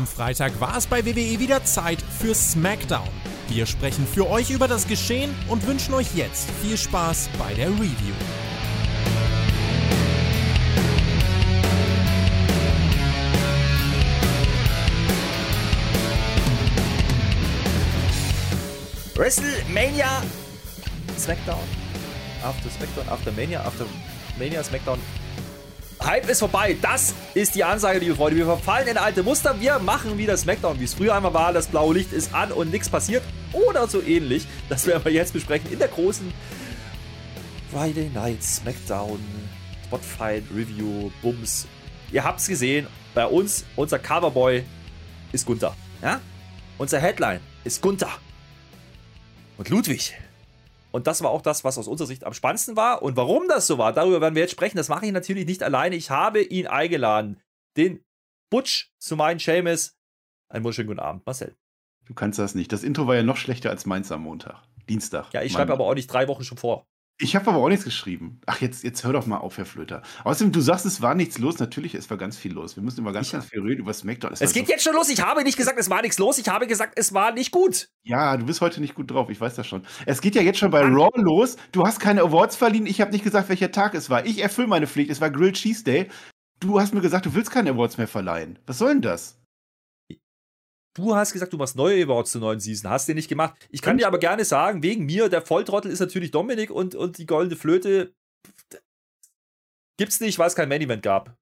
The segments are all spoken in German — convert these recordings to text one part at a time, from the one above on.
Am Freitag war es bei WWE wieder Zeit für SmackDown. Wir sprechen für euch über das Geschehen und wünschen euch jetzt viel Spaß bei der Review. WrestleMania SmackDown. After SmackDown, After Mania, After Mania SmackDown. Hype ist vorbei. Das ist die Ansage, liebe Freunde. Wir verfallen in alte Muster. Wir machen wieder SmackDown, wie es früher einmal war. Das blaue Licht ist an und nichts passiert. Oder so ähnlich. Das werden wir jetzt besprechen in der großen Friday Night SmackDown Spotfight Review Bums. Ihr habt es gesehen. Bei uns, unser Coverboy ist Gunther. Ja? Unser Headline ist Gunther und Ludwig. Und das war auch das, was aus unserer Sicht am spannendsten war. Und warum das so war, darüber werden wir jetzt sprechen. Das mache ich natürlich nicht alleine. Ich habe ihn eingeladen, den Butch zu meinen Seamus. Einen wunderschönen guten Abend, Marcel. Du kannst das nicht. Das Intro war ja noch schlechter als meins am Montag. Dienstag. Ja, ich schreibe aber auch nicht drei Wochen schon vor. Ich habe aber auch nichts geschrieben. Ach, jetzt, jetzt hör doch mal auf, Herr Flöter. Außerdem, du sagst, es war nichts los. Natürlich, es war ganz viel los. Wir müssen über ganz, ganz viel reden über SmackDown. Es, es geht so jetzt schon los. Ich habe nicht gesagt, es war nichts los. Ich habe gesagt, es war nicht gut. Ja, du bist heute nicht gut drauf. Ich weiß das schon. Es geht ja jetzt schon bei Raw los. Du hast keine Awards verliehen. Ich habe nicht gesagt, welcher Tag es war. Ich erfülle meine Pflicht. Es war Grilled Cheese Day. Du hast mir gesagt, du willst keine Awards mehr verleihen. Was soll denn das? Du hast gesagt, du machst neue Awards zur neuen Season. Hast du nicht gemacht. Ich kann dir aber gerne sagen, wegen mir, der Volltrottel ist natürlich Dominik und, und die goldene Flöte gibt's nicht, weil es kein Main Event gab.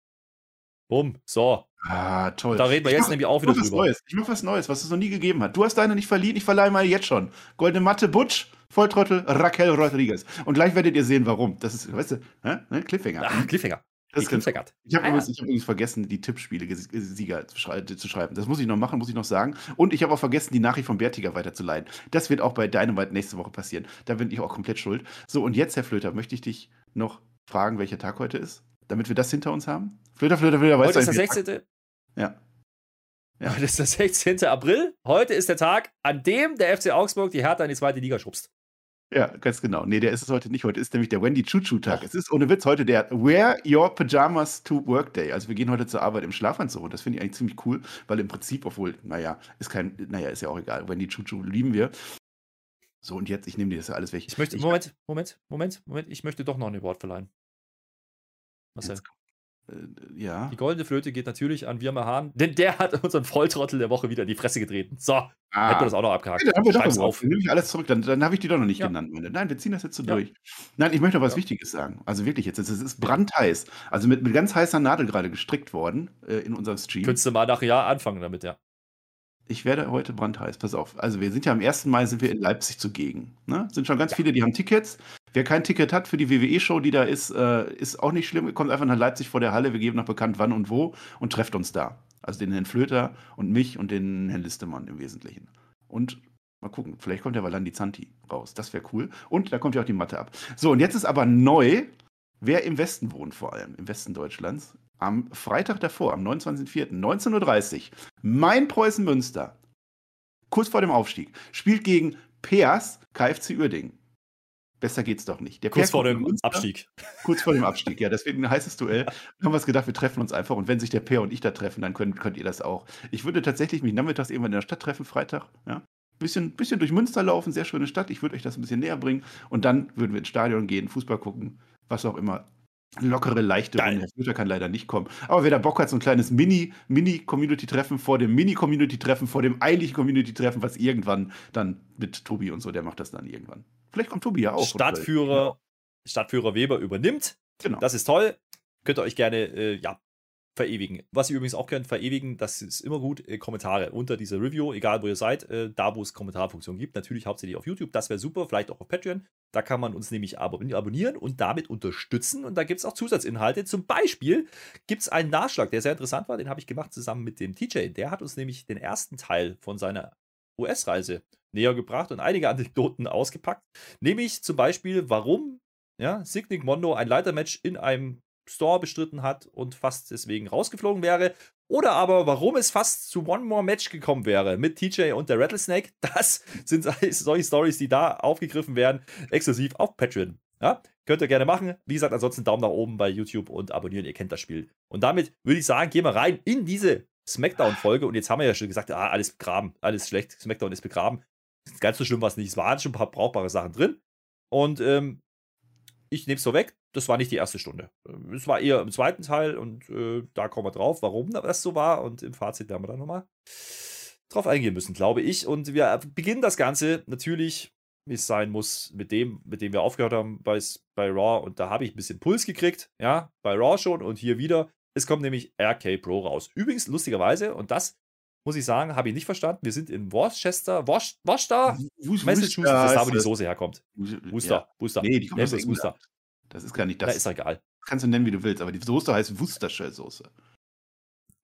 Bumm, so. Ah, toll. Da reden wir jetzt mach, nämlich auch wieder drüber. Neues. Ich mach was Neues, was es noch nie gegeben hat. Du hast deine nicht verliehen, ich verleihe meine jetzt schon. Goldene Matte Butch, Volltrottel Raquel Rodriguez. Und gleich werdet ihr sehen, warum. Das ist, weißt du, ne? Cliffhanger. Ach, Cliffhanger. Das ich habe ah, übrigens, hab übrigens vergessen, die Tippspiele-Sieger zu, schreiben. Das muss ich noch machen, muss ich noch sagen. Und ich habe auch vergessen, die Nachricht von Bertiger weiterzuleiten. Das wird auch bei Dynamite nächste Woche passieren. Da bin ich auch komplett schuld. So, und jetzt, Herr Flöter, möchte ich dich noch fragen, welcher Tag heute ist, damit wir das hinter uns haben. Flöter, Flöter, Flöter, weißt Heute ist der 16. Ja. ja. Heute ist der 16. April. Heute ist der Tag, an dem der FC Augsburg die Hertha in die zweite Liga schubst. Ja, ganz genau. Nee, der ist es heute nicht. Heute ist nämlich der Wendy Choo-Choo-Tag. Es ist ohne Witz heute der Wear Your Pajamas to Work Day. Also wir gehen heute zur Arbeit im Schlafanzug und das finde ich eigentlich ziemlich cool, weil im Prinzip, obwohl, naja, ist kein, naja, ist ja auch egal. Wendy Choo-Choo lieben wir. So, und jetzt, ich nehme dir das ja alles weg. Ich möchte, Moment, Moment, Moment, Moment, ich möchte doch noch ein Award verleihen. Was jetzt, ja. Die goldene Flöte geht natürlich an Wirma Hahn, denn der hat unseren Volltrottel der Woche wieder in die Fresse getreten. So, ah. hätten wir das auch noch abgehakt. Ja, dann haben wir doch auf. Dann nehme ich alles zurück. Dann, dann habe ich die doch noch nicht ja. genannt. Meine. Nein, wir ziehen das jetzt so ja. durch. Nein, ich möchte noch was. Wichtiges sagen. Also wirklich jetzt, es ist brandheiß. Also mit, mit ganz heißer Nadel gerade gestrickt worden äh, in unserem Stream. Könntest du mal nachher anfangen damit, ja. Ich werde heute brandheiß, pass auf. Also wir sind ja am 1. Mai sind wir in Leipzig zugegen. Ne? Sind schon ganz viele, die haben Tickets. Wer kein Ticket hat für die WWE-Show, die da ist, äh, ist auch nicht schlimm. Kommt einfach nach Leipzig vor der Halle. Wir geben noch bekannt, wann und wo und trefft uns da. Also den Herrn Flöter und mich und den Herrn Listemann im Wesentlichen. Und mal gucken, vielleicht kommt ja Valandi Zanti raus. Das wäre cool. Und da kommt ja auch die Matte ab. So, und jetzt ist aber neu, wer im Westen wohnt, vor allem im Westen Deutschlands. Am Freitag davor, am 29.04.19.30 Uhr, mein Preußen Münster, kurz vor dem Aufstieg, spielt gegen Peers KFC Uerdingen. Besser geht's doch nicht. Der kurz vor dem Münster, Abstieg. Kurz vor dem Abstieg, ja. Deswegen ein heißes Duell. Da haben wir uns gedacht, wir treffen uns einfach. Und wenn sich der Peer und ich da treffen, dann könnt, könnt ihr das auch. Ich würde tatsächlich mich nachmittags irgendwann in der Stadt treffen, Freitag. Ja. Bisschen, bisschen durch Münster laufen, sehr schöne Stadt. Ich würde euch das ein bisschen näher bringen. Und dann würden wir ins Stadion gehen, Fußball gucken, was auch immer. Lockere, leichte Runde. Herr Flöter kann leider nicht kommen. Aber wer da Bock hat, so ein kleines Mini-Community-Treffen vor dem Mini-Community-Treffen, vor dem eigentlichen Community-Treffen, was irgendwann dann mit Tobi und so, der macht das dann irgendwann. Vielleicht kommt Tobi ja auch. Stadtführer, Stadtführer Weber übernimmt. Genau. Das ist toll. Könnt ihr euch gerne äh, ja, verewigen. Was ihr übrigens auch könnt verewigen, das ist immer gut, äh, Kommentare unter dieser Review, egal wo ihr seid, äh, da wo es Kommentarfunktionen gibt. Natürlich hauptsächlich auf YouTube, das wäre super, vielleicht auch auf Patreon. Da kann man uns nämlich abonnieren und damit unterstützen. Und da gibt es auch Zusatzinhalte. Zum Beispiel gibt es einen Nachschlag, der sehr interessant war, den habe ich gemacht zusammen mit dem TJ. Der hat uns nämlich den ersten Teil von seiner US-Reise näher gebracht und einige Anekdoten ausgepackt. Nämlich zum Beispiel, warum ja, Signic Mondo ein Leitermatch in einem Store bestritten hat und fast deswegen rausgeflogen wäre. Oder aber, warum es fast zu One More Match gekommen wäre mit TJ und der Rattlesnake. Das sind solche Stories, die da aufgegriffen werden, exklusiv auf Patreon. Ja, könnt ihr gerne machen. Wie gesagt, ansonsten Daumen nach oben bei YouTube und abonnieren, ihr kennt das Spiel. Und damit würde ich sagen, gehen wir rein in diese SmackDown-Folge und jetzt haben wir ja schon gesagt, ah, alles begraben, alles schlecht, SmackDown ist begraben. Ganz so schlimm war es nicht. Es waren schon ein paar brauchbare Sachen drin. Und ähm, ich nehme es so weg, das war nicht die erste Stunde. Es war eher im zweiten Teil und äh, da kommen wir drauf, warum das so war. Und im Fazit werden wir dann nochmal drauf eingehen müssen, glaube ich. Und wir beginnen das Ganze natürlich, wie es sein muss, mit dem, mit dem wir aufgehört haben bei, bei Raw. Und da habe ich ein bisschen Puls gekriegt, ja, bei Raw schon und hier wieder. Es kommt nämlich RK Pro raus. Übrigens, lustigerweise, und das muss ich sagen, habe ich nicht verstanden. Wir sind in Worcester, Worcester, Massachusetts, das ist da, wo die Soße herkommt. Worcester. Worcester. Nee, die kommt aus Worcester. Das ist gar nicht das. Da ist egal. Kannst du nennen, wie du willst, aber die Soße heißt Worcestershire Soße.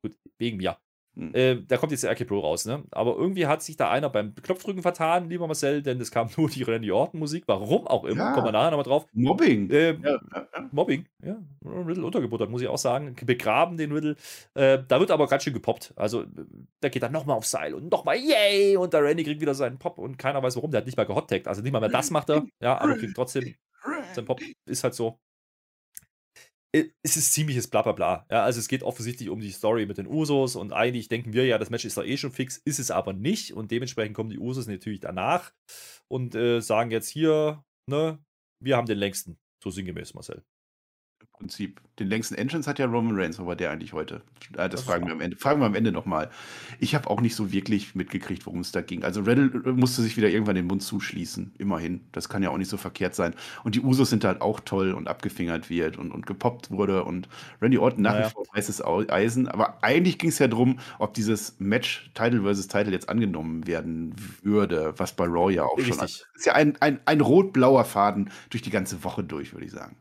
Gut, wegen mir. Hm. Äh, da kommt jetzt der RK Pro raus, ne? Aber irgendwie hat sich da einer beim Knopfdrücken vertan, lieber Marcel, denn es kam nur die Randy Orton Musik. Warum auch immer, ja. kommen wir nachher nochmal drauf. Mobbing. Äh, ja, ja, Mobbing, ja. Riddle untergebuttert, muss ich auch sagen. Begraben den Riddle. Äh, da wird aber ganz schön gepoppt. Also, der geht dann nochmal aufs Seil und nochmal yay! Und der Randy kriegt wieder seinen Pop und keiner weiß warum. Der hat nicht mal gehottagt. Also nicht mal mehr das macht er, ja, aber kriegt trotzdem sein Pop. Ist halt so. Äh, es ist ziemliches Blablabla. Ja, also es geht offensichtlich um die Story mit den Usos und eigentlich denken wir ja, das Match ist doch eh schon fix, ist es aber nicht und dementsprechend kommen die Usos natürlich danach und äh, sagen jetzt hier, ne, wir haben den längsten, so sinngemäß, Marcel. Prinzip. Den längsten Entrance hat ja Roman Reigns, aber der eigentlich heute? Äh, das, das fragen wir am Ende. Fragen wir am Ende nochmal. Ich habe auch nicht so wirklich mitgekriegt, worum es da ging. Also Riddle äh, musste sich wieder irgendwann den Mund zuschließen. Immerhin. Das kann ja auch nicht so verkehrt sein. Und die Usos sind halt auch toll und abgefingert wird und, und gepoppt wurde. Und Randy Orton nach naja. wie vor weißes Eisen. Aber eigentlich ging es ja darum, ob dieses Match Title versus Title jetzt angenommen werden würde, was bei Raw ja auch Richtig. schon ist. Ist ja ein, ein, ein rot-blauer Faden durch die ganze Woche durch, würde ich sagen.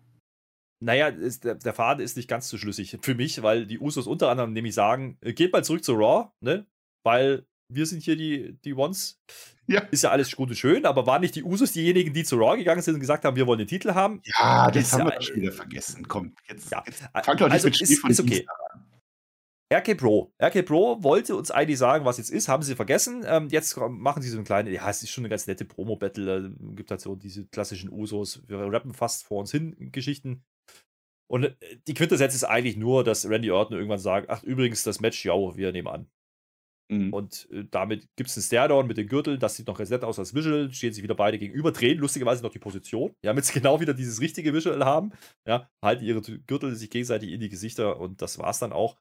Naja, ist, der, der Faden ist nicht ganz so schlüssig für mich, weil die Usos unter anderem nämlich sagen, äh, geht mal zurück zu Raw, ne? Weil wir sind hier die, die Ones. Ja. Ist ja alles gut und schön, aber waren nicht die Usos diejenigen, die zu Raw gegangen sind und gesagt haben, wir wollen den Titel haben? Ja, das, das haben ja, wir schon wieder vergessen. Komm, jetzt, ja. jetzt fangt doch nicht also mit Spiel ist, von ist okay. RK Pro. RK Pro wollte uns eigentlich sagen, was jetzt ist, haben sie vergessen. Ähm, jetzt machen sie so eine kleine, ja, es ist schon eine ganz nette Promo-Battle. Äh, gibt halt so diese klassischen Usos. Wir rappen fast vor uns hin Geschichten. Und äh, die Quintessenz ist eigentlich nur, dass Randy Orton irgendwann sagt: Ach, übrigens, das Match, ja, wir nehmen an. Mhm. Und äh, damit gibt es einen Stairdown mit den Gürteln. Das sieht noch ganz nett aus als Visual. Stehen sich wieder beide gegenüber, drehen lustigerweise noch die Position. Ja, damit sie genau wieder dieses richtige Visual haben. Ja, halten ihre Gürtel sich gegenseitig in die Gesichter und das war's dann auch.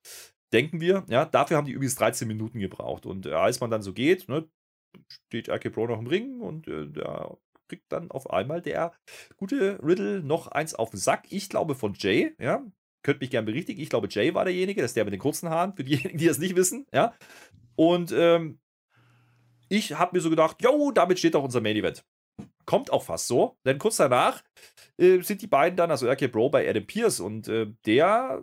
Denken wir. Ja, dafür haben die übrigens 13 Minuten gebraucht. Und äh, als man dann so geht, ne, steht RK Pro noch im Ring und äh, der kriegt dann auf einmal der gute Riddle noch eins auf den Sack. Ich glaube von Jay, ja. Könnt mich gerne berichtigen. Ich glaube, Jay war derjenige, das ist der mit den kurzen Haaren, für diejenigen, die das nicht wissen, ja. Und ähm, ich habe mir so gedacht, jo, damit steht doch unser Main Event. Kommt auch fast so, denn kurz danach äh, sind die beiden dann, also RK Bro bei Adam Pierce und äh, der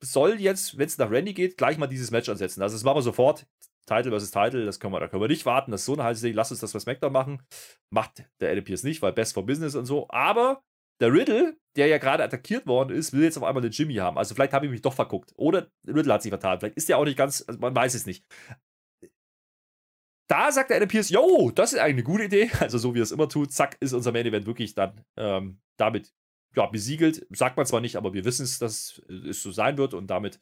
soll jetzt, wenn es nach Randy geht, gleich mal dieses Match ansetzen. Also das machen wir sofort. Title versus Title, das können wir, da können wir nicht warten. Das ist so eine heiße Lass uns das was SmackDown machen. Macht der Adam Pierce nicht, weil Best for Business und so. Aber der Riddle, der ja gerade attackiert worden ist, will jetzt auf einmal den Jimmy haben. Also vielleicht habe ich mich doch verguckt. Oder Riddle hat sich vertan. Vielleicht ist der auch nicht ganz, also man weiß es nicht. Da sagt der Adam Pierce, yo, das ist eigentlich eine gute Idee. Also so wie er es immer tut, zack, ist unser Main Event wirklich dann ähm, damit ja, besiegelt. Sagt man zwar nicht, aber wir wissen es, dass es so sein wird und damit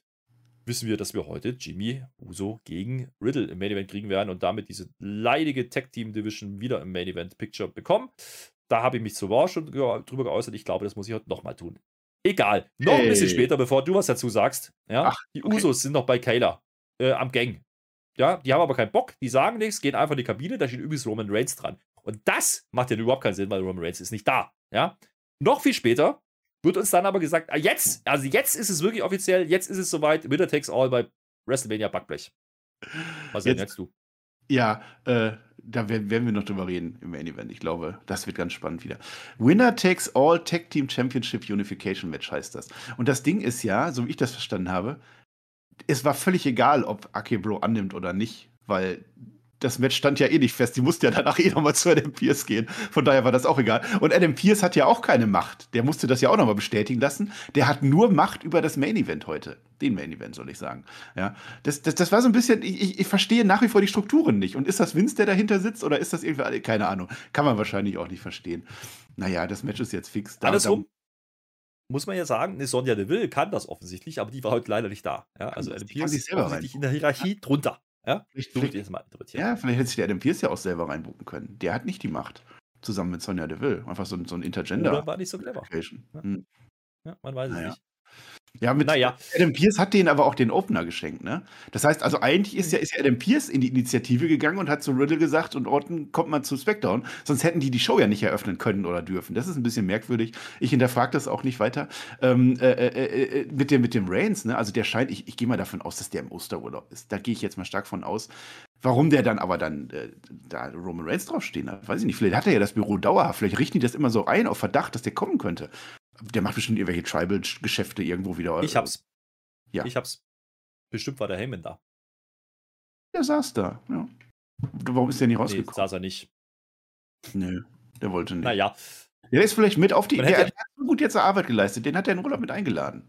wissen wir, dass wir heute Jimmy Uso gegen Riddle im Main Event kriegen werden und damit diese leidige Tag Team Division wieder im Main Event Picture bekommen. Da habe ich mich zuvor schon drüber geäußert. Ich glaube, das muss ich heute nochmal tun. Egal. Noch hey. ein bisschen später, bevor du was dazu sagst. Ja, Ach, die okay. Usos sind noch bei Kayla äh, am Gang. Ja, die haben aber keinen Bock, die sagen nichts, gehen einfach in die Kabine, da steht übrigens Roman Reigns dran. Und das macht ja überhaupt keinen Sinn, weil Roman Reigns ist nicht da. Ja. Noch viel später wird uns dann aber gesagt, ah, jetzt, also jetzt ist es wirklich offiziell, jetzt ist es soweit, Winner Takes All bei WrestleMania Backblech. Was jetzt, jetzt du? Ja, äh, da werden, werden, wir noch drüber reden im Main Event. Ich glaube, das wird ganz spannend wieder. Winner Takes All Tag Team Championship Unification Match heißt das. Und das Ding ist ja, so wie ich das verstanden habe, es war völlig egal, ob Akebro annimmt oder nicht, weil das Match stand ja eh nicht fest. Die musste ja danach eh nochmal zu Adam Pierce gehen. Von daher war das auch egal. Und Adam Pierce hat ja auch keine Macht. Der musste das ja auch nochmal bestätigen lassen. Der hat nur Macht über das Main Event heute. Den Main Event, soll ich sagen. Ja, das, das, das war so ein bisschen, ich, ich verstehe nach wie vor die Strukturen nicht. Und ist das Vince, der dahinter sitzt oder ist das irgendwie, keine Ahnung. Kann man wahrscheinlich auch nicht verstehen. Naja, das Match ist jetzt fix. Da, Andersrum, muss man ja sagen, eine Sonja Deville kann das offensichtlich, aber die war heute leider nicht da. Ja, also Adam Pierce ist offensichtlich in der Hierarchie drunter. Ja, vielleicht, vielleicht, mal ja, vielleicht hätte sich der Adam Pierce ja auch selber reinbuchen können. Der hat nicht die Macht. Zusammen mit Sonja Deville. Einfach so, so ein Intergender. Oder war nicht so clever. Ja. Hm. ja man weiß naja. es nicht. Ja, mit naja. Adam Pierce hat denen aber auch den Opener geschenkt, ne? Das heißt, also eigentlich ist ja, ist ja Adam Pierce in die Initiative gegangen und hat zu Riddle gesagt, und Orton kommt mal zu SmackDown. Sonst hätten die die Show ja nicht eröffnen können oder dürfen. Das ist ein bisschen merkwürdig. Ich hinterfrage das auch nicht weiter. Ähm, äh, äh, äh, äh mit, dem, mit dem Reigns, ne? Also der scheint, ich, ich gehe mal davon aus, dass der im Osterurlaub ist. Da gehe ich jetzt mal stark von aus. Warum der dann aber dann äh, da Roman Reigns draufstehen hat, weiß ich nicht. Vielleicht hat er ja das Büro dauerhaft. Vielleicht richten die das immer so ein auf Verdacht, dass der kommen könnte. Der macht bestimmt irgendwelche Tribal-Geschäfte irgendwo wieder. Ich hab's. Ja. Ich hab's. Bestimmt war der Heyman da. Der saß da, ja. Warum ist der nicht rausgekommen? Nee, saß er nicht. Nö, der wollte nicht. Naja. Der ist vielleicht mit auf die. Der, der hat so gut jetzt Arbeit geleistet. Den hat er in Urlaub mit eingeladen.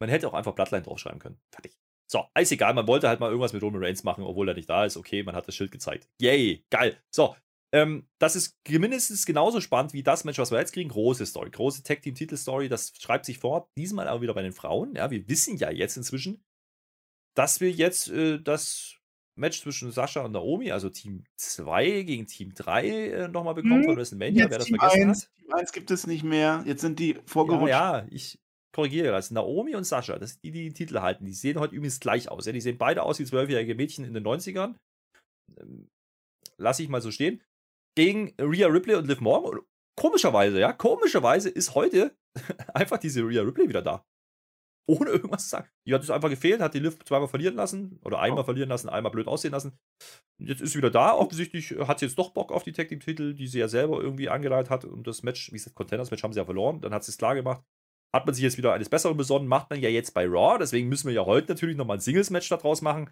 Man hätte auch einfach Bloodline draufschreiben können. Fertig. So, ist egal, man wollte halt mal irgendwas mit Roman Reigns machen, obwohl er nicht da ist. Okay, man hat das Schild gezeigt. Yay, geil. So, ähm, das ist mindestens genauso spannend wie das Match, was wir jetzt kriegen. Große Story, große Tag-Team-Titel-Story. Das schreibt sich fort. Diesmal aber wieder bei den Frauen. Ja, wir wissen ja jetzt inzwischen, dass wir jetzt äh, das Match zwischen Sascha und Naomi, also Team 2 gegen Team 3, äh, nochmal bekommen hm, von WrestleMania. Wer das Team vergessen 1, hat. Team 1 gibt es nicht mehr. Jetzt sind die vorgerutscht. Ja, ja ich korrigiere das. Naomi und Sascha, das sind die, die den Titel halten. Die sehen heute übrigens gleich aus. Ja? Die sehen beide aus wie zwölfjährige Mädchen in den 90ern. Ähm, lass ich mal so stehen gegen Rhea Ripley und Liv Morgan. Und komischerweise, ja, komischerweise ist heute einfach diese Rhea Ripley wieder da. Ohne irgendwas zu sagen. Die hat es einfach gefehlt, hat die Liv zweimal verlieren lassen oder einmal oh. verlieren lassen, einmal blöd aussehen lassen. Jetzt ist sie wieder da. Offensichtlich hat sie jetzt doch Bock auf die Tag Team Titel, die sie ja selber irgendwie angeleitet hat. Und das Match, wie gesagt, Contenders Match haben sie ja verloren. Dann hat sie es klar gemacht. Hat man sich jetzt wieder eines Besseren besonnen, macht man ja jetzt bei Raw. Deswegen müssen wir ja heute natürlich nochmal ein Singles-Match daraus machen.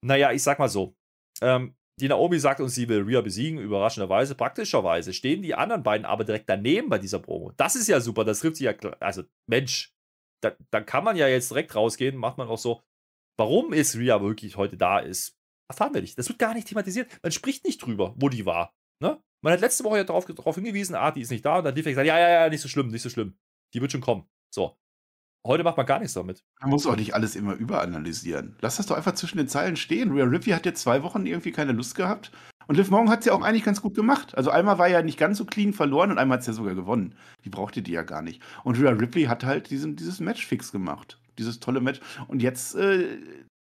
Naja, ich sag mal so. Ähm, die Naomi sagt uns, sie will Rhea besiegen, überraschenderweise. Praktischerweise stehen die anderen beiden aber direkt daneben bei dieser Promo. Das ist ja super, das trifft sich ja. Also, Mensch, da, da kann man ja jetzt direkt rausgehen, macht man auch so. Warum ist Rhea wirklich heute da ist, erfahren wir nicht. Das wird gar nicht thematisiert. Man spricht nicht drüber, wo die war. Ne? Man hat letzte Woche ja darauf, darauf hingewiesen, ah, die ist nicht da. Und dann hat die gesagt, ja, ja, ja, nicht so schlimm, nicht so schlimm. Die wird schon kommen. So. Heute macht man gar nichts damit. Man muss auch nicht alles immer überanalysieren. Lass das doch einfach zwischen den Zeilen stehen. Rhea Ripley hat jetzt zwei Wochen irgendwie keine Lust gehabt. Und Liv Morgan hat es ja auch eigentlich ganz gut gemacht. Also einmal war ja nicht ganz so clean verloren und einmal hat es ja sogar gewonnen. Die brauchte die ja gar nicht. Und Rhea Ripley hat halt diesen, dieses Match fix gemacht. Dieses tolle Match. Und jetzt äh,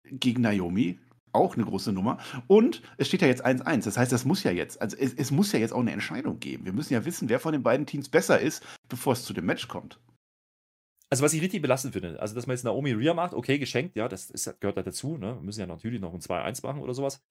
gegen Naomi auch eine große Nummer. Und es steht ja jetzt 1-1. Das heißt, das muss ja jetzt, also es, es muss ja jetzt auch eine Entscheidung geben. Wir müssen ja wissen, wer von den beiden Teams besser ist, bevor es zu dem Match kommt. Also, was ich richtig belastend finde, also, dass man jetzt Naomi Rhea macht, okay, geschenkt, ja, das ist, gehört da dazu, ne? Wir müssen ja natürlich noch ein 2-1 machen oder sowas.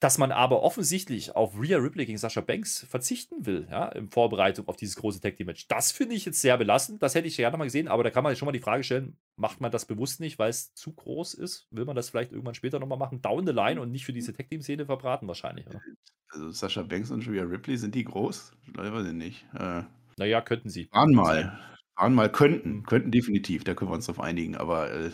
Dass man aber offensichtlich auf Rhea Ripley gegen Sascha Banks verzichten will, ja, in Vorbereitung auf dieses große Tag Team Match. Das finde ich jetzt sehr belastend. Das hätte ich gerne mal gesehen, aber da kann man schon mal die Frage stellen: Macht man das bewusst nicht, weil es zu groß ist? Will man das vielleicht irgendwann später nochmal machen? Down the line und nicht für diese Tag Team Szene verbraten, wahrscheinlich, oder? Also, Sascha Banks und Rhea Ripley, sind die groß? Ich weiß ich nicht. Äh, naja, könnten sie. Waren mal mal könnten, könnten definitiv, da können wir uns drauf einigen, aber äh,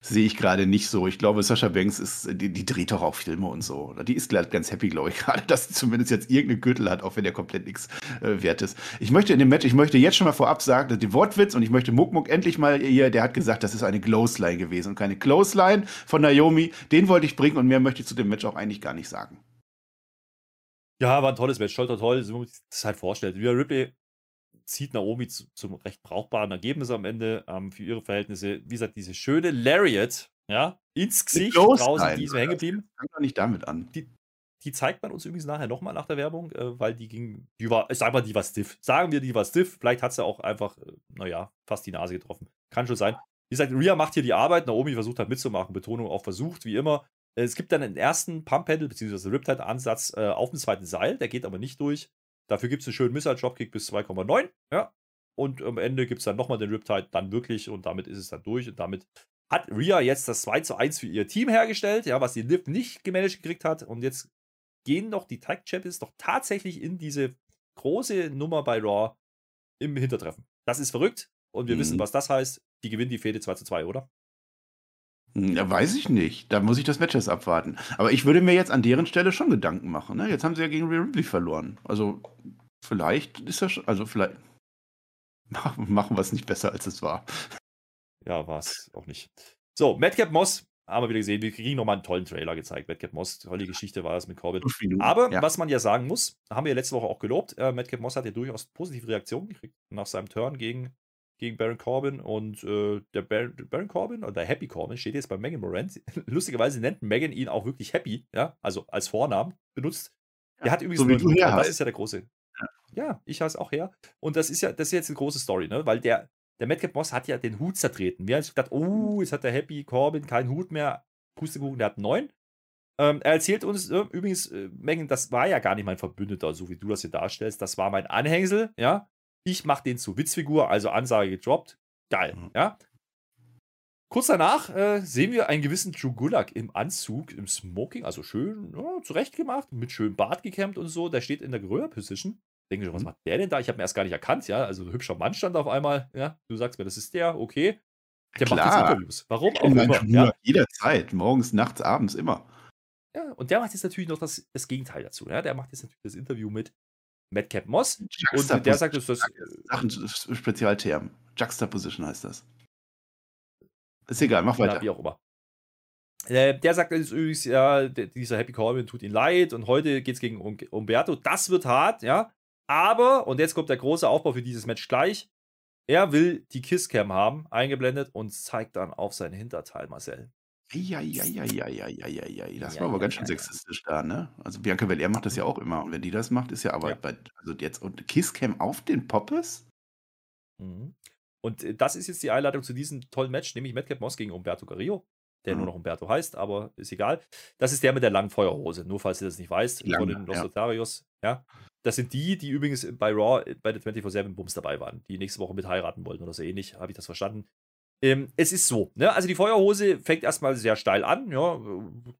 sehe ich gerade nicht so. Ich glaube, Sascha Banks ist, die, die dreht doch auch Filme und so. Die ist ganz happy, glaube ich, gerade, dass sie zumindest jetzt irgendeine Gürtel hat, auch wenn der komplett nichts äh, wert ist. Ich möchte in dem Match, ich möchte jetzt schon mal vorab sagen, dass die Wortwitz und ich möchte Muck endlich mal hier, der hat gesagt, das ist eine Clothesline gewesen und keine Clothesline von Naomi. Den wollte ich bringen und mehr möchte ich zu dem Match auch eigentlich gar nicht sagen. Ja, war ein tolles Match, toll, toll, toll, so man sich das halt vorstellt. Wie Ripley zieht Naomi zu, zum recht brauchbaren Ergebnis am Ende ähm, für ihre Verhältnisse. Wie gesagt, diese schöne Lariat, ja, ins Gesicht draußen, die ist hängen geblieben. Fängt doch nicht damit an. Die, die zeigt man uns übrigens nachher nochmal nach der Werbung, äh, weil die ging, die war, ich sag mal, die war stiff. Sagen wir, die war stiff. Vielleicht hat sie auch einfach, äh, naja, fast die Nase getroffen. Kann schon sein. Wie gesagt, Rhea macht hier die Arbeit, Naomi versucht halt mitzumachen, Betonung auch versucht, wie immer. Es gibt dann einen ersten Pump-Handle, beziehungsweise Riptide-Ansatz äh, auf dem zweiten Seil, der geht aber nicht durch. Dafür gibt es einen schönen Missile-Dropkick bis 2,9. Ja. Und am Ende gibt es dann nochmal den Riptide dann wirklich und damit ist es dann durch. Und damit hat Rhea jetzt das 2 zu 1 für ihr Team hergestellt, ja, was die Liv nicht gemanagt gekriegt hat. Und jetzt gehen doch die Tag Champions doch tatsächlich in diese große Nummer bei Raw im Hintertreffen. Das ist verrückt und wir mhm. wissen, was das heißt. Die gewinnen die Fehde 2 zu 2, oder? Ja, weiß ich nicht. Da muss ich das Match erst abwarten. Aber ich würde mir jetzt an deren Stelle schon Gedanken machen. Ne? Jetzt haben sie ja gegen Rhea Ripley verloren. Also vielleicht ist das schon, also vielleicht. Machen wir es nicht besser, als es war. Ja, war es auch nicht. So, Madcap Moss haben wir wieder gesehen. Wir kriegen nochmal einen tollen Trailer gezeigt. Madcap Moss, tolle Geschichte war das mit Corbin. Aber ja. was man ja sagen muss, haben wir letzte Woche auch gelobt. Äh, Madcap Moss hat ja durchaus positive Reaktionen gekriegt nach seinem Turn gegen, gegen Baron Corbin. Und äh, der Baron, Baron, Corbin oder der Happy Corbin steht jetzt bei Megan Morant. Lustigerweise nennt Megan ihn auch wirklich Happy, ja, also als Vornamen benutzt. Ja, der hat übrigens so wie du her das ist ja der große. Ja, ja ich heiße auch her. Und das ist ja, das ist jetzt eine große Story, ne? Weil der, der Madcap Moss hat ja den Hut zertreten. Wir haben gedacht, oh, jetzt hat der Happy Corbin keinen Hut mehr. Pustekuchen, der hat neuen. Ähm, er erzählt uns äh, übrigens, äh, Megan, das war ja gar nicht mein Verbündeter, so wie du das hier darstellst. Das war mein Anhängsel, ja. Ich mache den zur Witzfigur, also Ansage gedroppt. Geil, mhm. ja. Kurz danach äh, sehen wir einen gewissen Drew Gulak im Anzug, im Smoking, also schön ja, zurechtgemacht, mit schönem Bart gekämmt und so. Der steht in der Gorilla-Position. Denke schon, was mhm. macht der denn da? Ich habe ihn erst gar nicht erkannt, ja. Also ein hübscher Mann stand auf einmal, ja. Du sagst mir, das ist der, okay. Der Klar. macht jetzt Interviews. Warum auch immer. Ja. Jederzeit, morgens, nachts, abends, immer. Ja, und der macht jetzt natürlich noch das, das Gegenteil dazu. Ja? Der macht jetzt natürlich das Interview mit Madcap Moss. Und der sagt, dass das. Sachen, Spezialterm. Juxtaposition heißt das. Ist egal, mach weiter. Ja, wie auch immer. Äh, der sagt jetzt übrigens, ja, dieser Happy Corbin tut ihm leid und heute geht es gegen Umberto. Das wird hart, ja. Aber, und jetzt kommt der große Aufbau für dieses Match gleich. Er will die Kisscam haben, eingeblendet und zeigt dann auf sein Hinterteil, Marcel. Ja, ja, ja, ja, ja, ja, ja, ja. Das ja, war aber ja, ganz schön ja, sexistisch da, ne? Also Bianca Belair macht das ja auch immer. Und wenn die das macht, ist ja aber bei, also jetzt und Kisscam auf den Poppes? Mhm. Und äh, das ist jetzt die Einladung zu diesem tollen Match, nämlich Madcap Moss gegen Umberto Carrillo, der mhm. nur noch Umberto heißt, aber ist egal. Das ist der mit der langen Feuerhose, nur falls ihr das nicht weißt, von den Los Lotarios. Ja. Das sind die, die übrigens bei Raw äh, bei der 24-7-Bums dabei waren, die nächste Woche mit heiraten wollten oder so ähnlich, habe ich das verstanden. Ähm, es ist so, ne? Also die Feuerhose fängt erstmal sehr steil an, ja,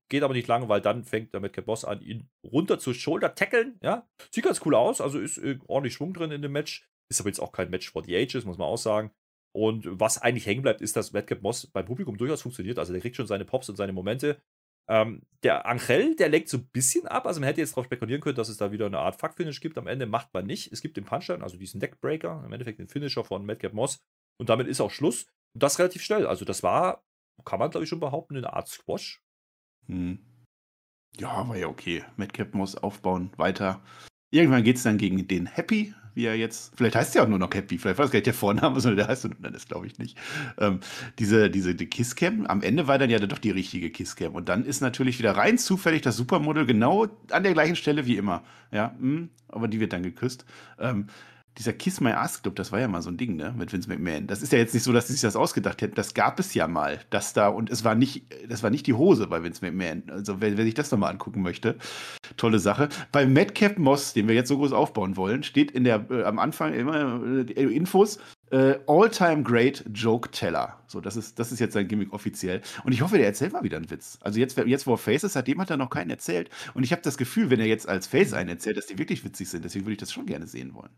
geht aber nicht lange, weil dann fängt der Madcap Boss an, ihn runter zu Shoulder tackeln, ja. Sieht ganz cool aus, also ist äh, ordentlich Schwung drin in dem Match. Ist aber jetzt auch kein Match for the Ages, muss man auch sagen. Und was eigentlich hängen bleibt, ist, dass Madcap Moss beim Publikum durchaus funktioniert. Also der kriegt schon seine Pops und seine Momente. Ähm, der Angel, der lenkt so ein bisschen ab. Also man hätte jetzt darauf spekulieren können, dass es da wieder eine Art Fuck-Finish gibt. Am Ende macht man nicht. Es gibt den Punchdown, also diesen Deckbreaker, im Endeffekt den Finisher von Madcap Moss. Und damit ist auch Schluss. Und das relativ schnell. Also das war, kann man glaube ich schon behaupten, eine Art Squash. Hm. Ja, war ja okay. Madcap Moss aufbauen, weiter. Irgendwann geht es dann gegen den Happy, wie er jetzt, vielleicht heißt er auch nur noch Happy, vielleicht war gar nicht der Vorname, sondern der heißt nur, nein, das glaube ich nicht. Ähm, diese, diese die Kisscam, am Ende war dann ja doch die richtige Kisscam. Und dann ist natürlich wieder rein zufällig das Supermodel genau an der gleichen Stelle wie immer. Ja, mh, hm, aber die wird dann geküsst. Ähm, dieser Kiss My Ass Club, das war ja mal so ein Ding, ne, mit Vince McMahon. Das ist ja jetzt nicht so, dass sie sich das ausgedacht hätten. Das gab es ja mal, das da und es war nicht, das war nicht die Hose bei Vince McMahon. Also wer, wer sich das nochmal angucken möchte, tolle Sache. Bei Madcap Moss, den wir jetzt so groß aufbauen wollen, steht in der äh, am Anfang immer äh, Infos. Äh, All-time great Joke Teller. So, das ist, das ist jetzt sein Gimmick offiziell. Und ich hoffe, der erzählt mal wieder einen Witz. Also jetzt, jetzt wo er Face ist, seitdem hat er noch keinen erzählt. Und ich habe das Gefühl, wenn er jetzt als Face einen erzählt, dass die wirklich witzig sind. Deswegen würde ich das schon gerne sehen wollen.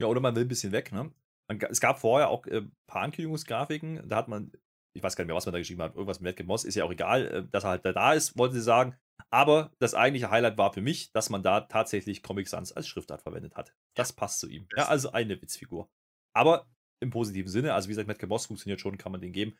Ja, oder man will ein bisschen weg, ne? Man, es gab vorher auch äh, ein paar Ankündigungsgrafiken, da hat man, ich weiß gar nicht mehr, was man da geschrieben hat, irgendwas mit Matt Moss, ist ja auch egal, äh, dass er halt da ist, wollten sie sagen. Aber das eigentliche Highlight war für mich, dass man da tatsächlich Comic Sans als Schriftart verwendet hat. Das passt zu ihm. Ja, also eine Witzfigur. Aber im positiven Sinne, also wie gesagt, Matt Moss funktioniert schon, kann man den geben.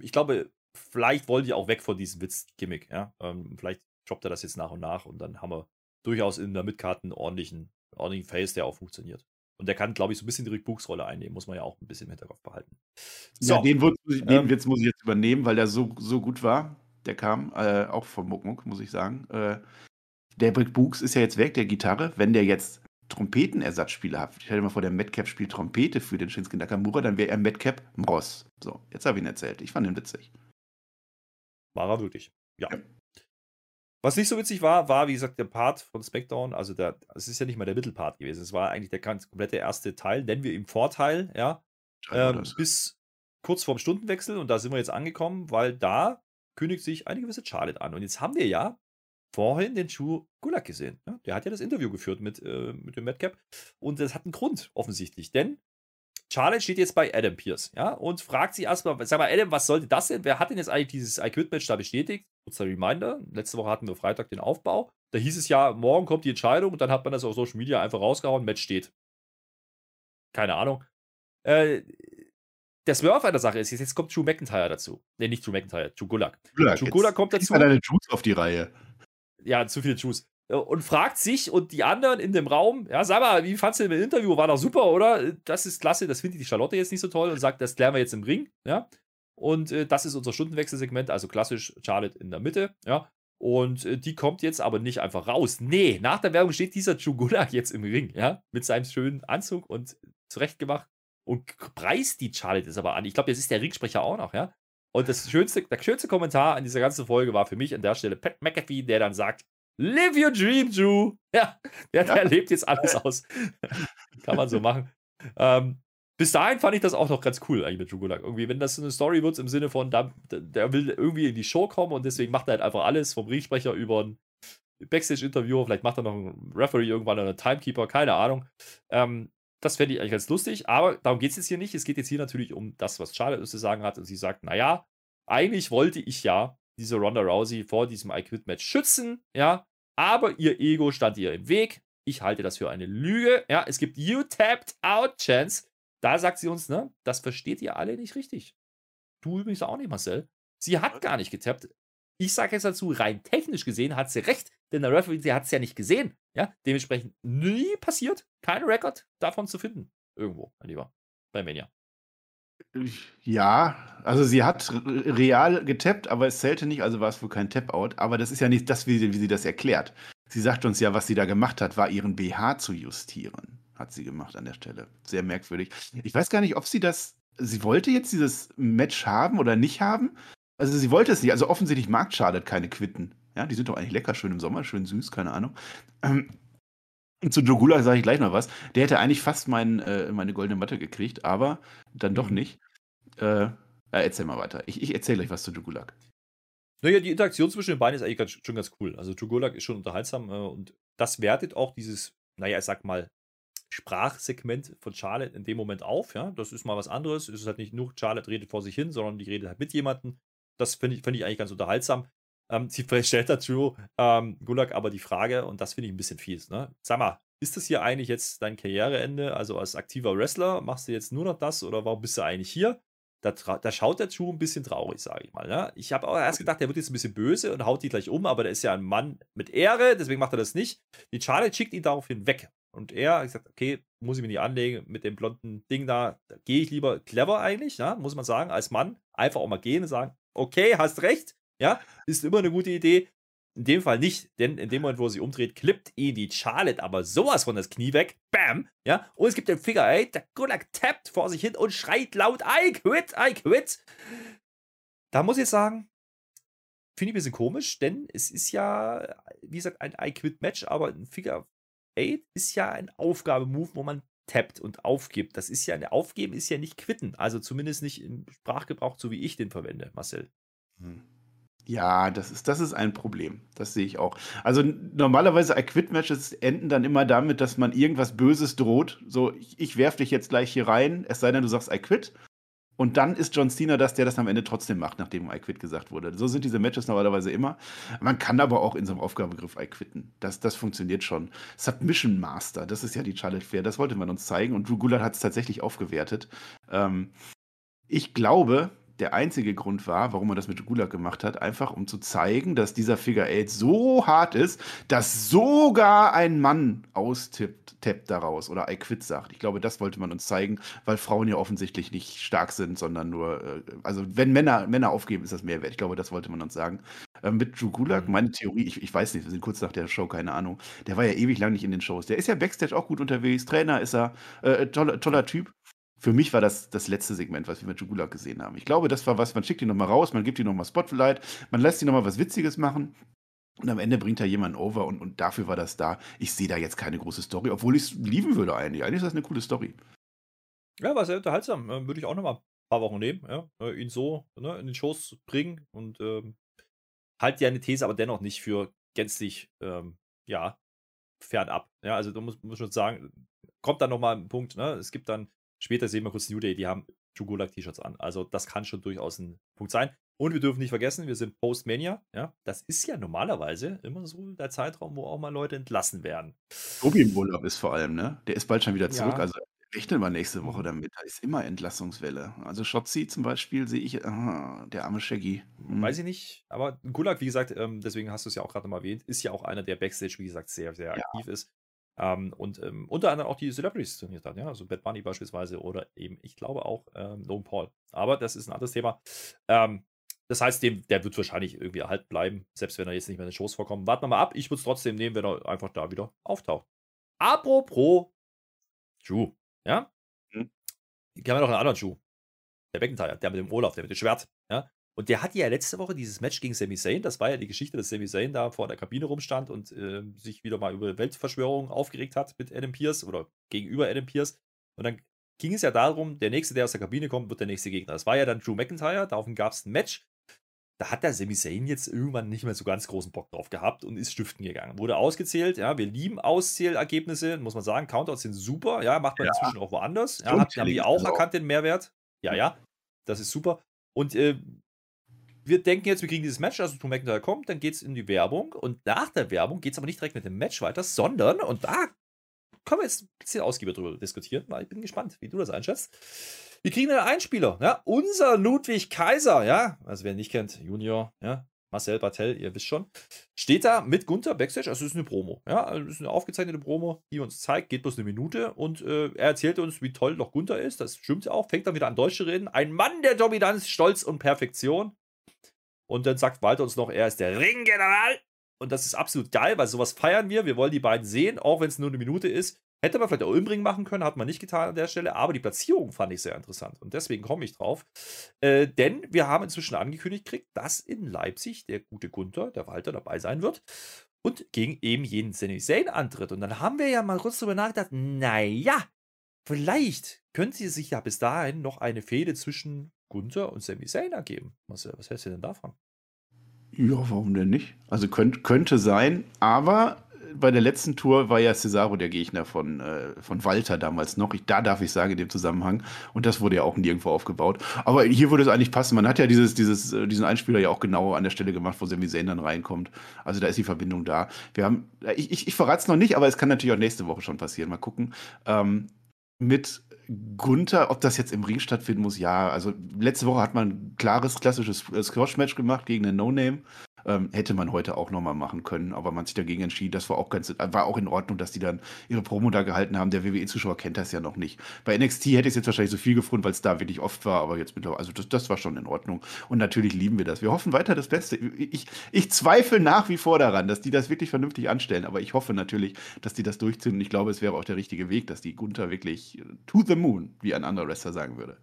Ich glaube, vielleicht wollen die auch weg von diesem Witz-Gimmick. Ja? Ähm, vielleicht droppt er das jetzt nach und nach und dann haben wir durchaus in der Midcard einen ordentlichen, ordentlichen Face, der auch funktioniert. Und der kann, glaube ich, so ein bisschen die Rick Books-Rolle einnehmen, muss man ja auch ein bisschen im Hinterkopf behalten. So. Ja, den, Witz, den ähm, Witz muss ich jetzt übernehmen, weil der so, so gut war. Der kam äh, auch vom Muckmuck, muss ich sagen. Äh, der Rick Books ist ja jetzt weg, der Gitarre. Wenn der jetzt Trompetenersatzspieler hat, ich stelle mal vor, der Madcap spielt Trompete für den Shinsuke Nakamura, dann wäre er Madcap Moss. So, jetzt habe ich ihn erzählt. Ich fand ihn witzig. War er wirklich. Ja. ja. Was nicht so witzig war, war, wie gesagt, der Part von SmackDown. Also, der, es ist ja nicht mal der Mittelpart gewesen. Es war eigentlich der ganz komplette erste Teil, nennen wir ihm Vorteil, ja. Ähm, bis kurz vorm Stundenwechsel. Und da sind wir jetzt angekommen, weil da kündigt sich eine gewisse Charlotte an. Und jetzt haben wir ja vorhin den Schuh Gulak gesehen. Ja? Der hat ja das Interview geführt mit, äh, mit dem Madcap. Und das hat einen Grund, offensichtlich. Denn Charlotte steht jetzt bei Adam Pierce, ja, und fragt sich erstmal, sag mal, Adam, was sollte das denn? Wer hat denn jetzt eigentlich dieses I-Quit-Match da bestätigt? Kurzer Reminder, letzte Woche hatten wir Freitag den Aufbau. Da hieß es ja, morgen kommt die Entscheidung und dann hat man das auf Social Media einfach rausgehauen, Match steht. Keine Ahnung. Äh, der Smurf an der Sache ist, jetzt kommt Drew McIntyre dazu. Ne, nicht Drew McIntyre, Drew Gulak. Gulak Drew Gulak kommt dazu. deine Juice auf die Reihe. Ja, zu viele Juice. Äh, und fragt sich und die anderen in dem Raum, ja, sag mal, wie fandst du das Interview? War doch super, oder? Das ist klasse, das findet die Charlotte jetzt nicht so toll und sagt, das klären wir jetzt im Ring, ja. Und äh, das ist unser Stundenwechselsegment, also klassisch Charlotte in der Mitte, ja. Und äh, die kommt jetzt aber nicht einfach raus. Nee, nach der Werbung steht dieser Chugulak jetzt im Ring, ja, mit seinem schönen Anzug und zurechtgemacht und preist die Charlotte jetzt aber an. Ich glaube, jetzt ist der Ringsprecher auch noch, ja. Und das schönste, der schönste Kommentar an dieser ganzen Folge war für mich an der Stelle Pat McAfee, der dann sagt, Live your dream, Drew. Ja, der, der lebt jetzt alles aus. Kann man so machen. Ähm, bis dahin fand ich das auch noch ganz cool, eigentlich mit Drew Gulak. Irgendwie, wenn das so eine Story wird im Sinne von, da, der will irgendwie in die Show kommen und deswegen macht er halt einfach alles, vom Ringsprecher über ein Backstage-Interview, vielleicht macht er noch einen Referee irgendwann oder einen Timekeeper, keine Ahnung. Ähm, das fände ich eigentlich ganz lustig, aber darum geht es jetzt hier nicht. Es geht jetzt hier natürlich um das, was Charlotte zu sagen hat und sie sagt, naja, eigentlich wollte ich ja diese Ronda Rousey vor diesem I Quit Match schützen, ja, aber ihr Ego stand ihr im Weg. Ich halte das für eine Lüge. Ja, es gibt You Tapped Out Chance. Da sagt sie uns, ne, das versteht ihr alle nicht richtig. Du übrigens auch nicht, Marcel. Sie hat gar nicht getappt. Ich sage jetzt dazu, rein technisch gesehen hat sie recht, denn der Referee, sie hat es ja nicht gesehen. Ja, dementsprechend nie passiert. Kein Rekord davon zu finden. Irgendwo, mein Lieber. Bei Mania. Ja, also sie hat real getappt, aber es zählte nicht, also war es wohl kein Tap-Out. Aber das ist ja nicht das, wie sie, wie sie das erklärt. Sie sagt uns ja, was sie da gemacht hat, war ihren BH zu justieren. Hat sie gemacht an der Stelle. Sehr merkwürdig. Ich weiß gar nicht, ob sie das. Sie wollte jetzt dieses Match haben oder nicht haben. Also sie wollte es nicht. Also offensichtlich mag Charlotte keine Quitten. Ja, die sind doch eigentlich lecker, schön im Sommer, schön süß, keine Ahnung. Ähm, zu Jogula sage ich gleich noch was. Der hätte eigentlich fast mein, äh, meine goldene Matte gekriegt, aber dann doch mhm. nicht. Äh, erzähl mal weiter. Ich, ich erzähle gleich was zu Jugulak. Naja, die Interaktion zwischen den beiden ist eigentlich ganz, schon ganz cool. Also Jugulak ist schon unterhaltsam äh, und das wertet auch dieses, naja, ich sag mal, Sprachsegment von Charlotte in dem Moment auf. Ja, das ist mal was anderes. Es ist halt nicht nur Charlotte redet vor sich hin, sondern die redet halt mit jemandem. Das finde ich, find ich eigentlich ganz unterhaltsam. Ähm, sie stellt dazu ähm, Gulak aber die Frage, und das finde ich ein bisschen fies, ne? Sag mal, ist das hier eigentlich jetzt dein Karriereende? Also als aktiver Wrestler machst du jetzt nur noch das oder warum bist du eigentlich hier? Da, da schaut der Drew ein bisschen traurig, sage ich mal. Ne? Ich habe auch erst gedacht, der wird jetzt ein bisschen böse und haut die gleich um, aber der ist ja ein Mann mit Ehre, deswegen macht er das nicht. Die Charlotte schickt ihn daraufhin weg. Und er gesagt, okay, muss ich mir nicht anlegen mit dem blonden Ding da, da gehe ich lieber clever eigentlich, ja, muss man sagen, als Mann. Einfach auch mal gehen und sagen, okay, hast recht, ja, ist immer eine gute Idee. In dem Fall nicht, denn in dem Moment, wo sich umdreht, klippt ihn die Charlotte aber sowas von das Knie weg. Bam! Ja, und es gibt den Figure 8, der Gulag tappt vor sich hin und schreit laut: I quit, I quit. Da muss ich sagen, finde ich ein bisschen komisch, denn es ist ja, wie gesagt, ein I quit Match, aber ein Figure 8 ist ja ein Aufgabemove, wo man tappt und aufgibt. Das ist ja, ein Aufgeben ist ja nicht quitten. Also zumindest nicht im Sprachgebrauch, so wie ich den verwende, Marcel. Hm. Ja, das ist, das ist ein Problem. Das sehe ich auch. Also normalerweise I-Quit-Matches enden dann immer damit, dass man irgendwas Böses droht. So, ich, ich werf dich jetzt gleich hier rein, es sei denn, du sagst I-Quit. Und dann ist John Cena das, der das am Ende trotzdem macht, nachdem I-Quit gesagt wurde. So sind diese Matches normalerweise immer. Man kann aber auch in so einem Aufgabegriff I-Quitten. Das, das funktioniert schon. Submission Master, das ist ja die Charlotte Fair, das wollte man uns zeigen. Und Drew Gulak hat es tatsächlich aufgewertet. Ähm, ich glaube, der einzige Grund war, warum er das mit Gulag gemacht hat, einfach um zu zeigen, dass dieser Figure 8 so hart ist, dass sogar ein Mann austippt, tappt daraus oder I quit sagt. Ich glaube, das wollte man uns zeigen, weil Frauen ja offensichtlich nicht stark sind, sondern nur, äh, also wenn Männer, Männer aufgeben, ist das Mehrwert. Ich glaube, das wollte man uns sagen. Äh, mit Drew Gulag, mhm. meine Theorie, ich, ich weiß nicht, wir sind kurz nach der Show, keine Ahnung. Der war ja ewig lang nicht in den Shows. Der ist ja Backstage auch gut unterwegs, Trainer ist er, äh, toller, toller Typ für mich war das das letzte Segment, was wir mit Jugula gesehen haben. Ich glaube, das war was, man schickt ihn nochmal raus, man gibt ihm nochmal Spotlight, man lässt ihn nochmal was Witziges machen. Und am Ende bringt er jemanden over und, und dafür war das da. Ich sehe da jetzt keine große Story, obwohl ich es lieben würde eigentlich. Eigentlich ist das eine coole Story. Ja, war sehr unterhaltsam. Ähm, würde ich auch nochmal ein paar Wochen nehmen. Ja? Äh, ihn so ne, in den Shows bringen und ähm, halt ja eine These, aber dennoch nicht für gänzlich, ähm, ja, fernab. Ja, also da muss man schon sagen, kommt dann nochmal ein Punkt. Ne? Es gibt dann Später sehen wir kurz New Day, die haben Jugulak-T-Shirts an. Also das kann schon durchaus ein Punkt sein. Und wir dürfen nicht vergessen, wir sind Post-Mania. Ja, das ist ja normalerweise immer so der Zeitraum, wo auch mal Leute entlassen werden. Tobi im Urlaub ist vor allem, ne? Der ist bald schon wieder zurück. Ja. Also Rechnen wir nächste Woche damit. Da ist immer Entlassungswelle. Also Schotzi zum Beispiel sehe ich, aha, der arme Shaggy. Hm. Weiß ich nicht, aber Gulag, wie gesagt, ähm, deswegen hast du es ja auch gerade mal erwähnt, ist ja auch einer, der Backstage, wie gesagt, sehr, sehr ja. aktiv ist. Ähm, und ähm, unter anderem auch die Celebrities trainiert hat, ja, also Bad Bunny beispielsweise oder eben, ich glaube auch ähm, Logan Paul. Aber das ist ein anderes Thema. Ähm, das heißt, dem, der wird wahrscheinlich irgendwie erhalten bleiben, selbst wenn er jetzt nicht mehr in den Shows vorkommt. Warten wir mal ab. Ich würde es trotzdem nehmen, wenn er einfach da wieder auftaucht. Apropos Drew, ja? Hm. Hier haben wir noch einen anderen Schuh. Der McIntyre, der mit dem Olaf, der mit dem Schwert. Und der hatte ja letzte Woche dieses Match gegen Sami Zayn. Das war ja die Geschichte, dass Sami Zayn da vor der Kabine rumstand und äh, sich wieder mal über Weltverschwörung aufgeregt hat mit Adam Pierce oder gegenüber Adam Pierce. Und dann ging es ja darum, der Nächste, der aus der Kabine kommt, wird der nächste Gegner. Das war ja dann Drew McIntyre. Daraufhin gab es ein Match. Da hat der Sami Zayn jetzt irgendwann nicht mehr so ganz großen Bock drauf gehabt und ist stiften gegangen. Wurde ausgezählt, ja, wir lieben Auszählergebnisse, muss man sagen. Countouts sind super, ja, macht man ja. inzwischen auch woanders. Ja, hat, haben die auch erkannt den Mehrwert. Ja, ja, das ist super. Und äh, wir denken jetzt, wir kriegen dieses Match, also Drew McIntyre kommt, dann geht es in die Werbung und nach der Werbung geht es aber nicht direkt mit dem Match weiter, sondern, und da können wir jetzt ein bisschen ausgiebiger drüber diskutieren, weil ich bin gespannt, wie du das einschätzt. Wir kriegen einen Einspieler, ja, unser Ludwig Kaiser, ja, also wer ihn nicht kennt, Junior, ja, Marcel Bartel, ihr wisst schon, steht da mit Gunther Backstage, also es ist eine Promo, ja, also es ist eine aufgezeichnete Promo, die uns zeigt, geht bloß eine Minute und äh, er erzählt uns, wie toll doch Gunther ist, das stimmt auch, fängt dann wieder an Deutsch zu reden, ein Mann der Dominanz, Stolz und Perfektion, und dann sagt Walter uns noch, er ist der Ringgeneral. Und das ist absolut geil, weil sowas feiern wir. Wir wollen die beiden sehen, auch wenn es nur eine Minute ist. Hätte man vielleicht auch im Ring machen können, hat man nicht getan an der Stelle, aber die Platzierung fand ich sehr interessant und deswegen komme ich drauf. Äh, denn wir haben inzwischen angekündigt gekriegt, dass in Leipzig der gute Gunther, der Walter, dabei sein wird und gegen eben jeden Sami Zayn antritt. Und dann haben wir ja mal kurz darüber nachgedacht, naja, vielleicht könnte sich ja bis dahin noch eine Fehde zwischen Gunther und Sami Zayn ergeben. Was, was hältst du denn davon? Ja, warum denn nicht? Also könnt, könnte sein, aber bei der letzten Tour war ja Cesaro der Gegner von, äh, von Walter damals noch. Ich, da darf ich sagen, in dem Zusammenhang. Und das wurde ja auch nirgendwo aufgebaut. Aber hier würde es eigentlich passen. Man hat ja dieses, dieses, äh, diesen Einspieler ja auch genau an der Stelle gemacht, wo Sami Zayn dann reinkommt. Also da ist die Verbindung da. Wir haben, ich, ich, ich verrate es noch nicht, aber es kann natürlich auch nächste Woche schon passieren. Mal gucken. Ähm, mit Gunther, ob das jetzt im Ring stattfinden muss, ja. Also letzte Woche hat man ein klares, klassisches Squash-Match gemacht gegen einen No-Name. Ähm, hätte man heute auch nochmal machen können, aber man sich dagegen entschieden. Das war auch ganz, war auch in Ordnung, dass die dann ihre Promo da gehalten haben. Der WWE-Zuschauer kennt das ja noch nicht. Bei NXT hätte ich es jetzt wahrscheinlich so viel gefunden, weil es da wirklich oft war, aber jetzt mittlerweile, also das, das war schon in Ordnung. Und natürlich lieben wir das. Wir hoffen weiter das Beste. Ich, ich zweifle nach wie vor daran, dass die das wirklich vernünftig anstellen, aber ich hoffe natürlich, dass die das durchziehen und ich glaube, es wäre auch der richtige Weg, dass die Gunther wirklich äh, to the moon, wie ein anderer Wrestler sagen würde.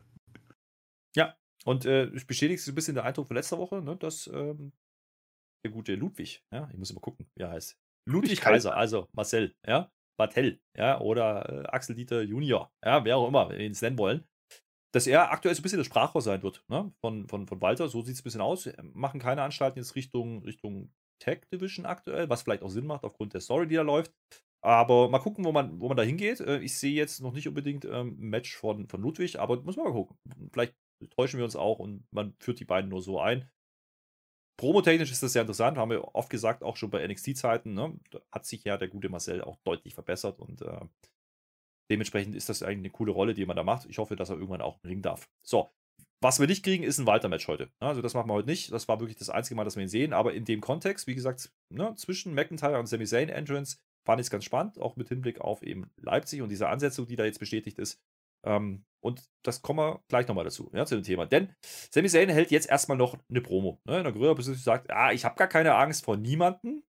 Ja, und äh, ich bestätige so ein bisschen den Eindruck von letzter Woche, ne, dass ähm, der gute Ludwig, ja, ich muss immer gucken, wie er heißt. Ludwig Kaiser, also Marcel, ja, Bartel, ja, oder äh, Axel Dieter Junior, ja, wer auch immer, wenn wir ihn es nennen wollen, dass er aktuell so ein bisschen das Sprachrohr sein wird, ne, von, von, von Walter, so sieht es ein bisschen aus, machen keine Anstalten jetzt Richtung, Richtung Tech Division aktuell, was vielleicht auch Sinn macht aufgrund der Story, die da läuft. Aber mal gucken, wo man, wo man da hingeht. Äh, ich sehe jetzt noch nicht unbedingt ähm, ein Match von, von Ludwig, aber muss man mal gucken. Vielleicht täuschen wir uns auch und man führt die beiden nur so ein. Promotechnisch ist das sehr interessant, haben wir oft gesagt, auch schon bei NXT-Zeiten. Ne? hat sich ja der gute Marcel auch deutlich verbessert und äh, dementsprechend ist das eigentlich eine coole Rolle, die man da macht. Ich hoffe, dass er irgendwann auch im darf. So, was wir nicht kriegen, ist ein Walter-Match heute. Ne? Also, das machen wir heute nicht. Das war wirklich das einzige Mal, dass wir ihn sehen. Aber in dem Kontext, wie gesagt, ne, zwischen McIntyre und Sami Zayn Entrance fand ich es ganz spannend, auch mit Hinblick auf eben Leipzig und diese Ansetzung, die da jetzt bestätigt ist. Ähm, und das kommen wir gleich nochmal dazu, ja, zu dem Thema. Denn Sami Zayn hält jetzt erstmal noch eine Promo. Ne? In der Größe sagt, ah, ich habe gar keine Angst vor niemanden.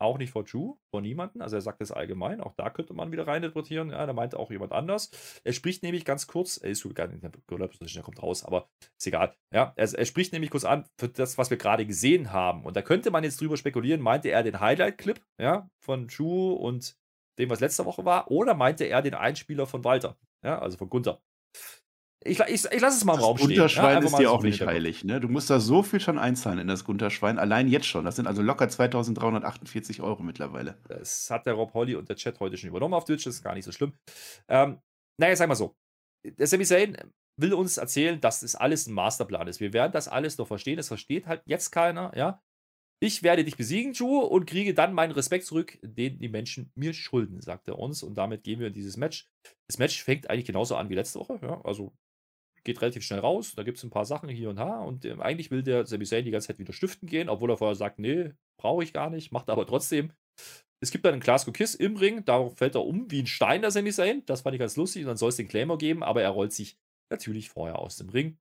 Auch nicht vor Drew, vor niemanden. Also er sagt das allgemein. Auch da könnte man wieder reininterpretieren. Ja, da meinte auch jemand anders. Er spricht nämlich ganz kurz, er ist sogar in der Gorilla-Position, er kommt raus, aber ist egal. Ja, er, er, spricht nämlich kurz an für das, was wir gerade gesehen haben. Und da könnte man jetzt drüber spekulieren, meinte er den Highlight-Clip ja, von Drew und dem, was letzte Woche war, oder meinte er den Einspieler von Walter? Ja, also von Gunther. Ich, ich, ich lasse es mal im Raum stehen. Gunterschwein ja, ist dir auch nicht heilig. Ne? Du musst da so viel schon einzahlen in das Gunterschwein. Allein jetzt schon. Das sind also locker 2348 Euro mittlerweile. Das hat der Rob Holly und der Chat heute schon übernommen auf Twitch. Das ist gar nicht so schlimm. Ähm, naja, sag mal so. Der Sami Zayn will uns erzählen, dass das alles ein Masterplan ist. Wir werden das alles noch verstehen. Das versteht halt jetzt keiner. Ja? Ich werde dich besiegen, Drew, und kriege dann meinen Respekt zurück, den die Menschen mir schulden, sagt er uns. Und damit gehen wir in dieses Match. Das Match fängt eigentlich genauso an wie letzte Woche. Ja, also geht relativ schnell raus. Da gibt es ein paar Sachen hier und da. Und äh, eigentlich will der Sami Zayn die ganze Zeit wieder stiften gehen, obwohl er vorher sagt, nee, brauche ich gar nicht, macht aber trotzdem. Es gibt dann einen Glasgow Kiss im Ring, darauf fällt er um wie ein Stein, der Sami Zayn. Das fand ich ganz lustig. Und dann soll es den Claimer geben, aber er rollt sich natürlich vorher aus dem Ring.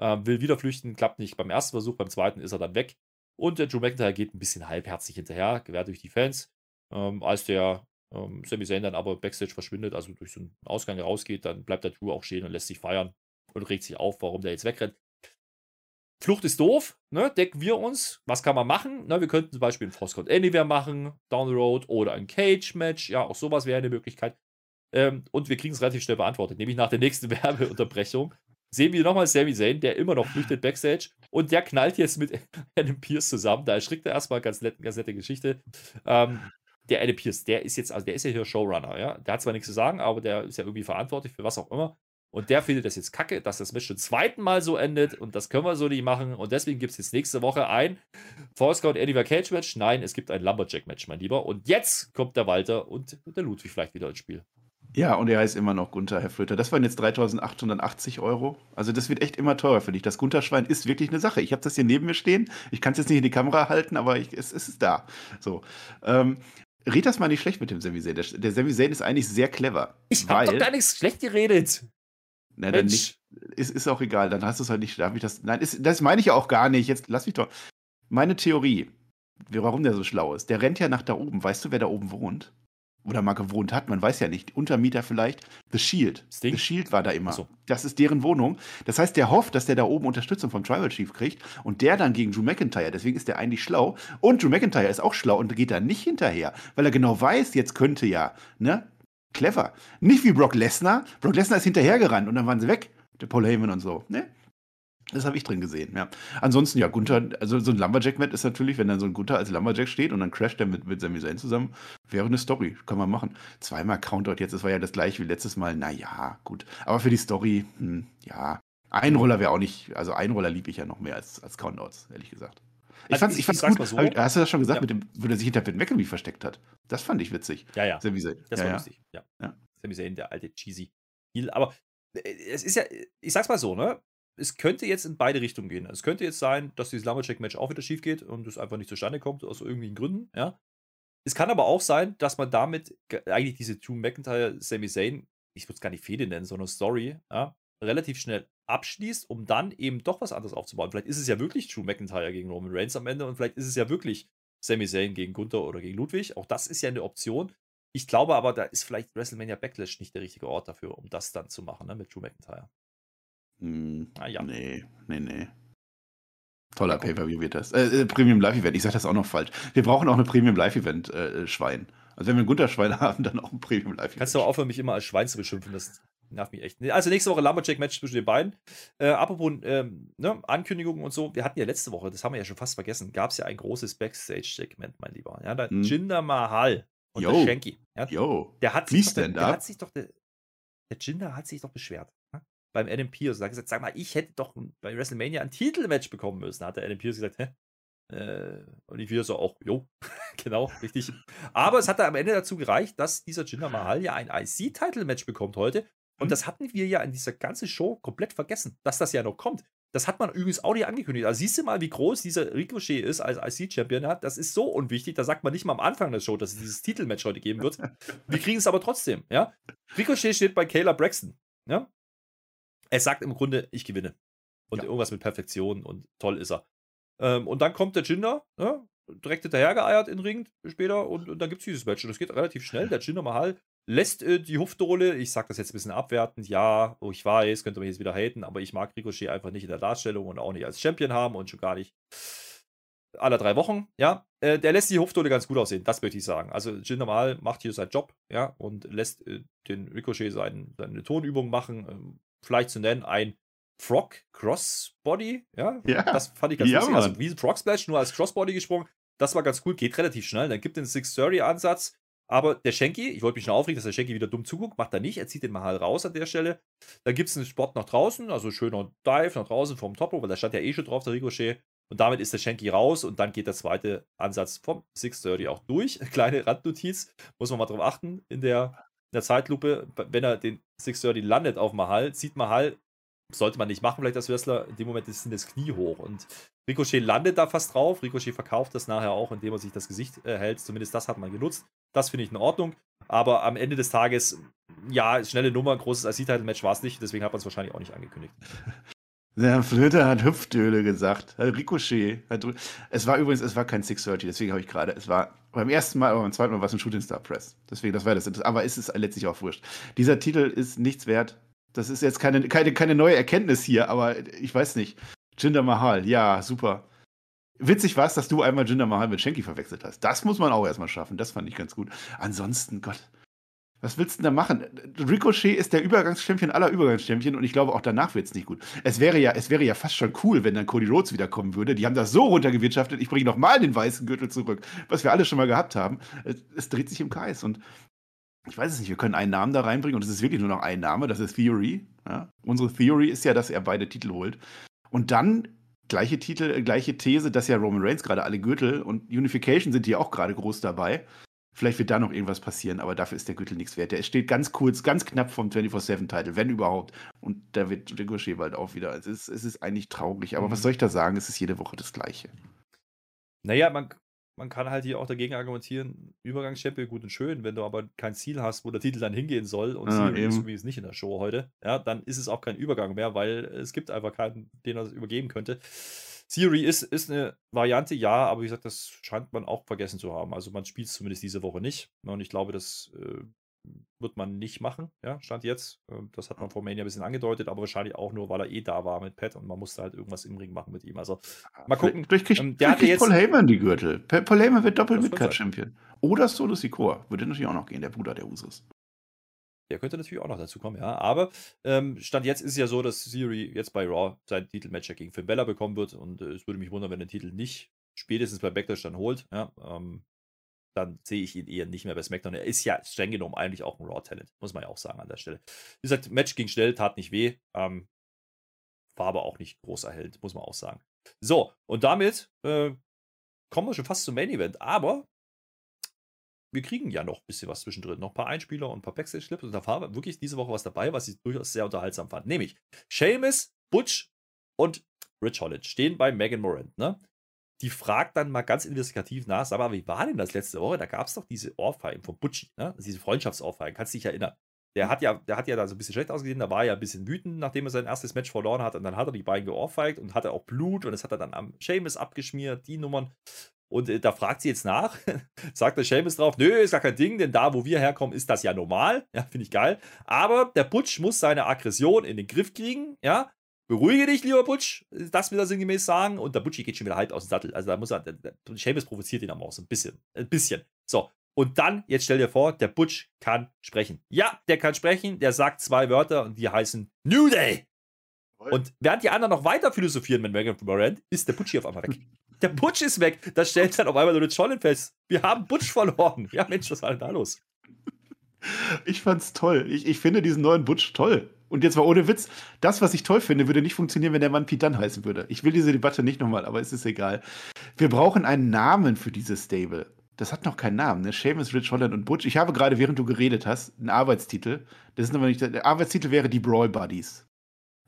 Ähm, will wieder flüchten, klappt nicht beim ersten Versuch, beim zweiten ist er dann weg. Und der Drew McIntyre geht ein bisschen halbherzig hinterher, gewährt durch die Fans. Ähm, als der ähm, Sami Zayn dann aber Backstage verschwindet, also durch so einen Ausgang rausgeht, dann bleibt der Drew auch stehen und lässt sich feiern und regt sich auf, warum der jetzt wegrennt. Flucht ist doof, ne? Decken wir uns. Was kann man machen? Na, wir könnten zum Beispiel ein Frostcode Anywhere machen, Down the Road oder ein Cage-Match. Ja, auch sowas wäre eine Möglichkeit. Ähm, und wir kriegen es relativ schnell beantwortet, nämlich nach der nächsten Werbeunterbrechung sehen wir nochmal Sami Zayn, der immer noch flüchtet Backstage und der knallt jetzt mit Adam Pierce zusammen. Da erschrickt er erstmal, ganz, nett, ganz nette Geschichte. Ähm, der Adam Pierce, der ist jetzt, also der ist ja hier Showrunner, ja. Der hat zwar nichts zu sagen, aber der ist ja irgendwie verantwortlich für was auch immer. Und der findet das jetzt kacke, dass das Match zum zweiten Mal so endet und das können wir so nicht machen. Und deswegen gibt es jetzt nächste Woche ein Force Count Anywhere Cage Match. Nein, es gibt ein Lumberjack Match, mein Lieber. Und jetzt kommt der Walter und der Ludwig vielleicht wieder ins Spiel. Ja, und er heißt immer noch Gunther, Herr Flöter. Das waren jetzt 3880 Euro. Also das wird echt immer teurer für dich. Das Gunther-Schwein ist wirklich eine Sache. Ich habe das hier neben mir stehen. Ich kann es jetzt nicht in die Kamera halten, aber ich, es, es, ist da. So. Ähm, red das mal nicht schlecht mit dem Sami. Der, der Sami ist eigentlich sehr clever. Ich habe doch gar nichts schlecht geredet. Na, dann nicht. Ist, ist auch egal. Dann hast du es halt nicht. Darf ich das? Nein, ist, das meine ich ja auch gar nicht. Jetzt lass mich doch. Meine Theorie, warum der so schlau ist. Der rennt ja nach da oben. Weißt du, wer da oben wohnt? Oder mal gewohnt hat, man weiß ja nicht, Untermieter vielleicht, The Shield. Sting? The Shield war da immer. So. Das ist deren Wohnung. Das heißt, der hofft, dass der da oben Unterstützung vom Tribal Chief kriegt und der dann gegen Drew McIntyre. Deswegen ist der eigentlich schlau. Und Drew McIntyre ist auch schlau und geht da nicht hinterher, weil er genau weiß, jetzt könnte ja, ne? Clever. Nicht wie Brock Lesnar. Brock Lesnar ist hinterhergerannt und dann waren sie weg. Der Paul Heyman und so. Ne? Das habe ich drin gesehen, ja. Ansonsten, ja, Gunther, also so ein Lumberjack-Match ist natürlich, wenn dann so ein Gunther als Lumberjack steht und dann crasht er mit, mit Sami Zayn zusammen, wäre eine Story. Kann man machen. Zweimal Countout jetzt, das war ja das gleiche wie letztes Mal. Naja, gut. Aber für die Story, hm, ja. Einroller wäre auch nicht, also Einroller liebe ich ja noch mehr als, als Countouts, ehrlich gesagt. Ich also fand's, ich, ich fand's gut. So. Hast du das schon gesagt, ja. mit dem, wo der sich hinter Ben McElvey versteckt hat? Das fand ich witzig. Ja, ja. Sami Zayn. Das ja, war ja. lustig, ja. ja. Sami Zayn, der alte Cheesy. Aber äh, es ist ja, ich sag's mal so, ne? Es könnte jetzt in beide Richtungen gehen. Es könnte jetzt sein, dass dieses Lumberjack-Match auch wieder schief geht und es einfach nicht zustande kommt, aus irgendwelchen Gründen, ja. Es kann aber auch sein, dass man damit eigentlich diese Drew McIntyre, Sami Zayn, ich würde es gar nicht Fehde nennen, sondern Story, ja, relativ schnell abschließt, um dann eben doch was anderes aufzubauen. Vielleicht ist es ja wirklich Drew McIntyre gegen Roman Reigns am Ende und vielleicht ist es ja wirklich Sami Zayn gegen Gunther oder gegen Ludwig. Auch das ist ja eine Option. Ich glaube aber, da ist vielleicht WrestleMania Backlash nicht der richtige Ort dafür, um das dann zu machen, ne, mit Drew McIntyre. Hm, ah, ja. Nee, nee, nee. Toller Pay-Per-View wird das. Äh, äh, Premium Live-Event, ich sage das auch noch falsch. Wir brauchen auch eine Premium Live-Event-Schwein. Äh, also wenn wir ein Gunter-Schwein haben, dann auch ein Premium Live-Event. Kannst du auch aufhören, mich immer als Schwein zu beschimpfen, das nervt mich echt. Also nächste Woche Lumberjack-Match zwischen den beiden. Äh, apropos ähm, ne, Ankündigungen und so, wir hatten ja letzte Woche, das haben wir ja schon fast vergessen, gab es ja ein großes Backstage-Segment, mein Lieber. Ja, da hm. Jinder Mahal und Yo. der Shanky. Ja, Yo. Der hat sich, doch, der, der hat sich doch, der, der Jinder hat sich doch beschwert beim Adam Pierce. Er hat gesagt, sag mal, ich hätte doch bei WrestleMania ein Titelmatch bekommen müssen. Hat der Adam Pierce gesagt, hä? Äh, und die vier so auch, jo, genau, richtig. Aber es hat da am Ende dazu gereicht, dass dieser Jinder Mahal ja ein IC-Title-Match bekommt heute. Und mhm. das hatten wir ja in dieser ganzen Show komplett vergessen, dass das ja noch kommt. Das hat man übrigens auch nicht angekündigt. Also siehst du mal, wie groß dieser Ricochet ist als IC-Champion. Das ist so unwichtig. Da sagt man nicht mal am Anfang der Show, dass es dieses Titelmatch heute geben wird. Wir kriegen es aber trotzdem, ja. Ricochet steht bei Kayla Braxton. Ja? Er sagt im Grunde, ich gewinne. Und ja. irgendwas mit Perfektion und toll ist er. Ähm, und dann kommt der Jinder, ne, direkt hinterhergeeiert in Ring später und, und dann gibt es dieses Match. Und es geht relativ schnell. Der Jinder Mahal lässt äh, die Hufdohle, ich sage das jetzt ein bisschen abwertend, ja, oh, ich weiß, könnte man jetzt wieder haten, aber ich mag Ricochet einfach nicht in der Darstellung und auch nicht als Champion haben und schon gar nicht alle drei Wochen, ja. Äh, der lässt die Hufdohle ganz gut aussehen, das möchte ich sagen. Also Jinder Mahal macht hier seinen Job, ja, und lässt äh, den Ricochet sein, seine Tonübung machen, ähm, vielleicht zu nennen, ein Frog Crossbody. Ja, ja. das fand ich ganz ja, lustig. Also wie ein Frog Splash, nur als Crossbody gesprungen. Das war ganz cool, geht relativ schnell. Dann gibt es den 630-Ansatz. Aber der Shanky, ich wollte mich schon aufregen, dass der Shanky wieder dumm zuguckt, macht er nicht. Er zieht den mal halt raus an der Stelle. Dann gibt es einen Spot nach draußen, also schöner Dive nach draußen vom Topo, weil da stand ja eh schon drauf, der Ricochet. Und damit ist der Shanky raus und dann geht der zweite Ansatz vom 630 auch durch. Kleine Randnotiz, muss man mal drauf achten. In der, in der Zeitlupe, wenn er den 630 landet auf Mahal, sieht Mahal, sollte man nicht machen, vielleicht als Wrestler, in dem Moment ist das Knie hoch. Und Ricochet landet da fast drauf. Ricochet verkauft das nachher auch, indem er sich das Gesicht äh, hält. Zumindest das hat man genutzt. Das finde ich in Ordnung. Aber am Ende des Tages, ja, schnelle Nummer, großes IC-Title-Match war es nicht. Deswegen hat man es wahrscheinlich auch nicht angekündigt. Der Flöter hat Hüftöle gesagt. Ricochet. Hat, es war übrigens, es war kein 630, deswegen habe ich gerade, es war beim ersten Mal, aber beim zweiten Mal war es ein Shooting Star Press. Deswegen, das war das. Aber es ist letztlich auch wurscht. Dieser Titel ist nichts wert. Das ist jetzt keine, keine, keine neue Erkenntnis hier, aber ich weiß nicht. Jinder Mahal, ja, super. Witzig war es, dass du einmal Jinder Mahal mit Shanky verwechselt hast. Das muss man auch erstmal schaffen. Das fand ich ganz gut. Ansonsten, Gott, was willst du denn da machen? Ricochet ist der Übergangschampion aller Übergangschampion und ich glaube, auch danach wird es nicht gut. Es wäre, ja, es wäre ja fast schon cool, wenn dann Cody Rhodes wiederkommen würde. Die haben das so runtergewirtschaftet, ich bringe nochmal den weißen Gürtel zurück, was wir alle schon mal gehabt haben. Es, dreht sich im Kreis und ich weiß es nicht, wir können einen Namen da reinbringen und es ist wirklich nur noch ein Name, das ist Theory. Ja? Unsere Theory ist ja, dass er beide Titel holt. Und dann gleiche Titel, gleiche These, dass ja Roman Reigns gerade alle Gürtel und Unification sind hier auch gerade groß dabei. Vielleicht wird da noch irgendwas passieren, aber dafür ist der Gürtel nichts wert. Der steht ganz kurz, ganz knapp vom 24-7-Titel, wenn überhaupt. Und da wird Ricochet bald auch wieder. Es ist, es ist eigentlich traurig, aber mhm. was soll ich da sagen? Es ist jede Woche das Gleiche. Naja, man, man kann halt hier auch dagegen argumentieren, Übergangschampion gut und schön, wenn du aber kein Ziel hast, wo der Titel dann hingehen soll und ja, ist wie es nicht in der Show heute, ja, dann ist es auch kein Übergang mehr, weil es gibt einfach keinen, den er übergeben könnte. Theory ist, ist eine Variante, ja, aber wie gesagt, das scheint man auch vergessen zu haben. Also man spielt es zumindest diese Woche nicht. Und ich glaube, das äh, wird man nicht machen, ja, Stand jetzt. Ähm, das hat man vor Mania ein bisschen angedeutet, aber wahrscheinlich auch nur, weil er eh da war mit Pat und man musste halt irgendwas im Ring machen mit ihm. Also mal gucken. Durch kriegt, ähm, der hat jetzt Paul Heyman die Gürtel. Paul Heyman wird doppelt Midcard-Champion. Oder Solo Sikoa. Würde natürlich auch noch gehen, der Bruder der Usus. Der könnte natürlich auch noch dazu kommen, ja. Aber ähm, Stand jetzt ist es ja so, dass Theory jetzt bei Raw sein Titelmatch gegen Finn Bella bekommen wird. Und äh, es würde mich wundern, wenn er den Titel nicht spätestens bei Backlash dann holt. Ja, ähm, dann sehe ich ihn eher nicht mehr bei SmackDown. Er ist ja streng genommen eigentlich auch ein Raw-Talent, muss man ja auch sagen an der Stelle. Wie gesagt, Match ging schnell, tat nicht weh. Ähm, war aber auch nicht groß erhellt, muss man auch sagen. So, und damit äh, kommen wir schon fast zum Main Event. Aber wir kriegen ja noch ein bisschen was zwischendrin. Noch ein paar Einspieler und ein paar Backstage-Clips. Und da war wirklich diese Woche was dabei, was ich durchaus sehr unterhaltsam fand. Nämlich Seamus, Butch und Rich Holland stehen bei Megan Morant. Ne? Die fragt dann mal ganz investigativ nach, sag mal, wie war denn das letzte Woche? Da gab es doch diese Ohrfeigen von Butchie, ne? diese Freundschaftsohrfeigen. Kannst du dich erinnern? Der hat ja, der hat ja da so ein bisschen schlecht ausgesehen, da war er ja ein bisschen wütend, nachdem er sein erstes Match verloren hat. Und dann hat er die beiden geohrfeigt und hatte auch Blut und das hat er dann am Seamus abgeschmiert, die Nummern. Und äh, da fragt sie jetzt nach, sagt der Seamus drauf, nö, ist gar kein Ding, denn da, wo wir herkommen, ist das ja normal. Ja, finde ich geil. Aber der Butch muss seine Aggression in den Griff kriegen, ja. Beruhige dich, lieber Butch, das will er sinngemäß sagen. Und der Butchi geht schon wieder halb aus dem Sattel. Also da muss er, der, der Seamus provoziert ihn aber auch so ein bisschen. Ein bisschen. So. Und dann, jetzt stell dir vor, der Butch kann sprechen. Ja, der kann sprechen, der sagt zwei Wörter und die heißen New Day. Und während die anderen noch weiter philosophieren mit Megan Morant, ist der Butch hier auf einmal weg. Der Butch ist weg. Da stellt dann auf einmal eine Schollen fest. Wir haben Butch verloren. Ja, Mensch, was war denn da los? Ich fand's toll. Ich, ich finde diesen neuen Butch toll. Und jetzt mal ohne Witz, das, was ich toll finde, würde nicht funktionieren, wenn der Mann Pete Dunn heißen würde. Ich will diese Debatte nicht nochmal, aber es ist egal. Wir brauchen einen Namen für dieses Stable. Das hat noch keinen Namen, ne? Seamus, Rich Holland und Butch. Ich habe gerade, während du geredet hast, einen Arbeitstitel. Das ist aber nicht, der Arbeitstitel wäre die Brawl Buddies.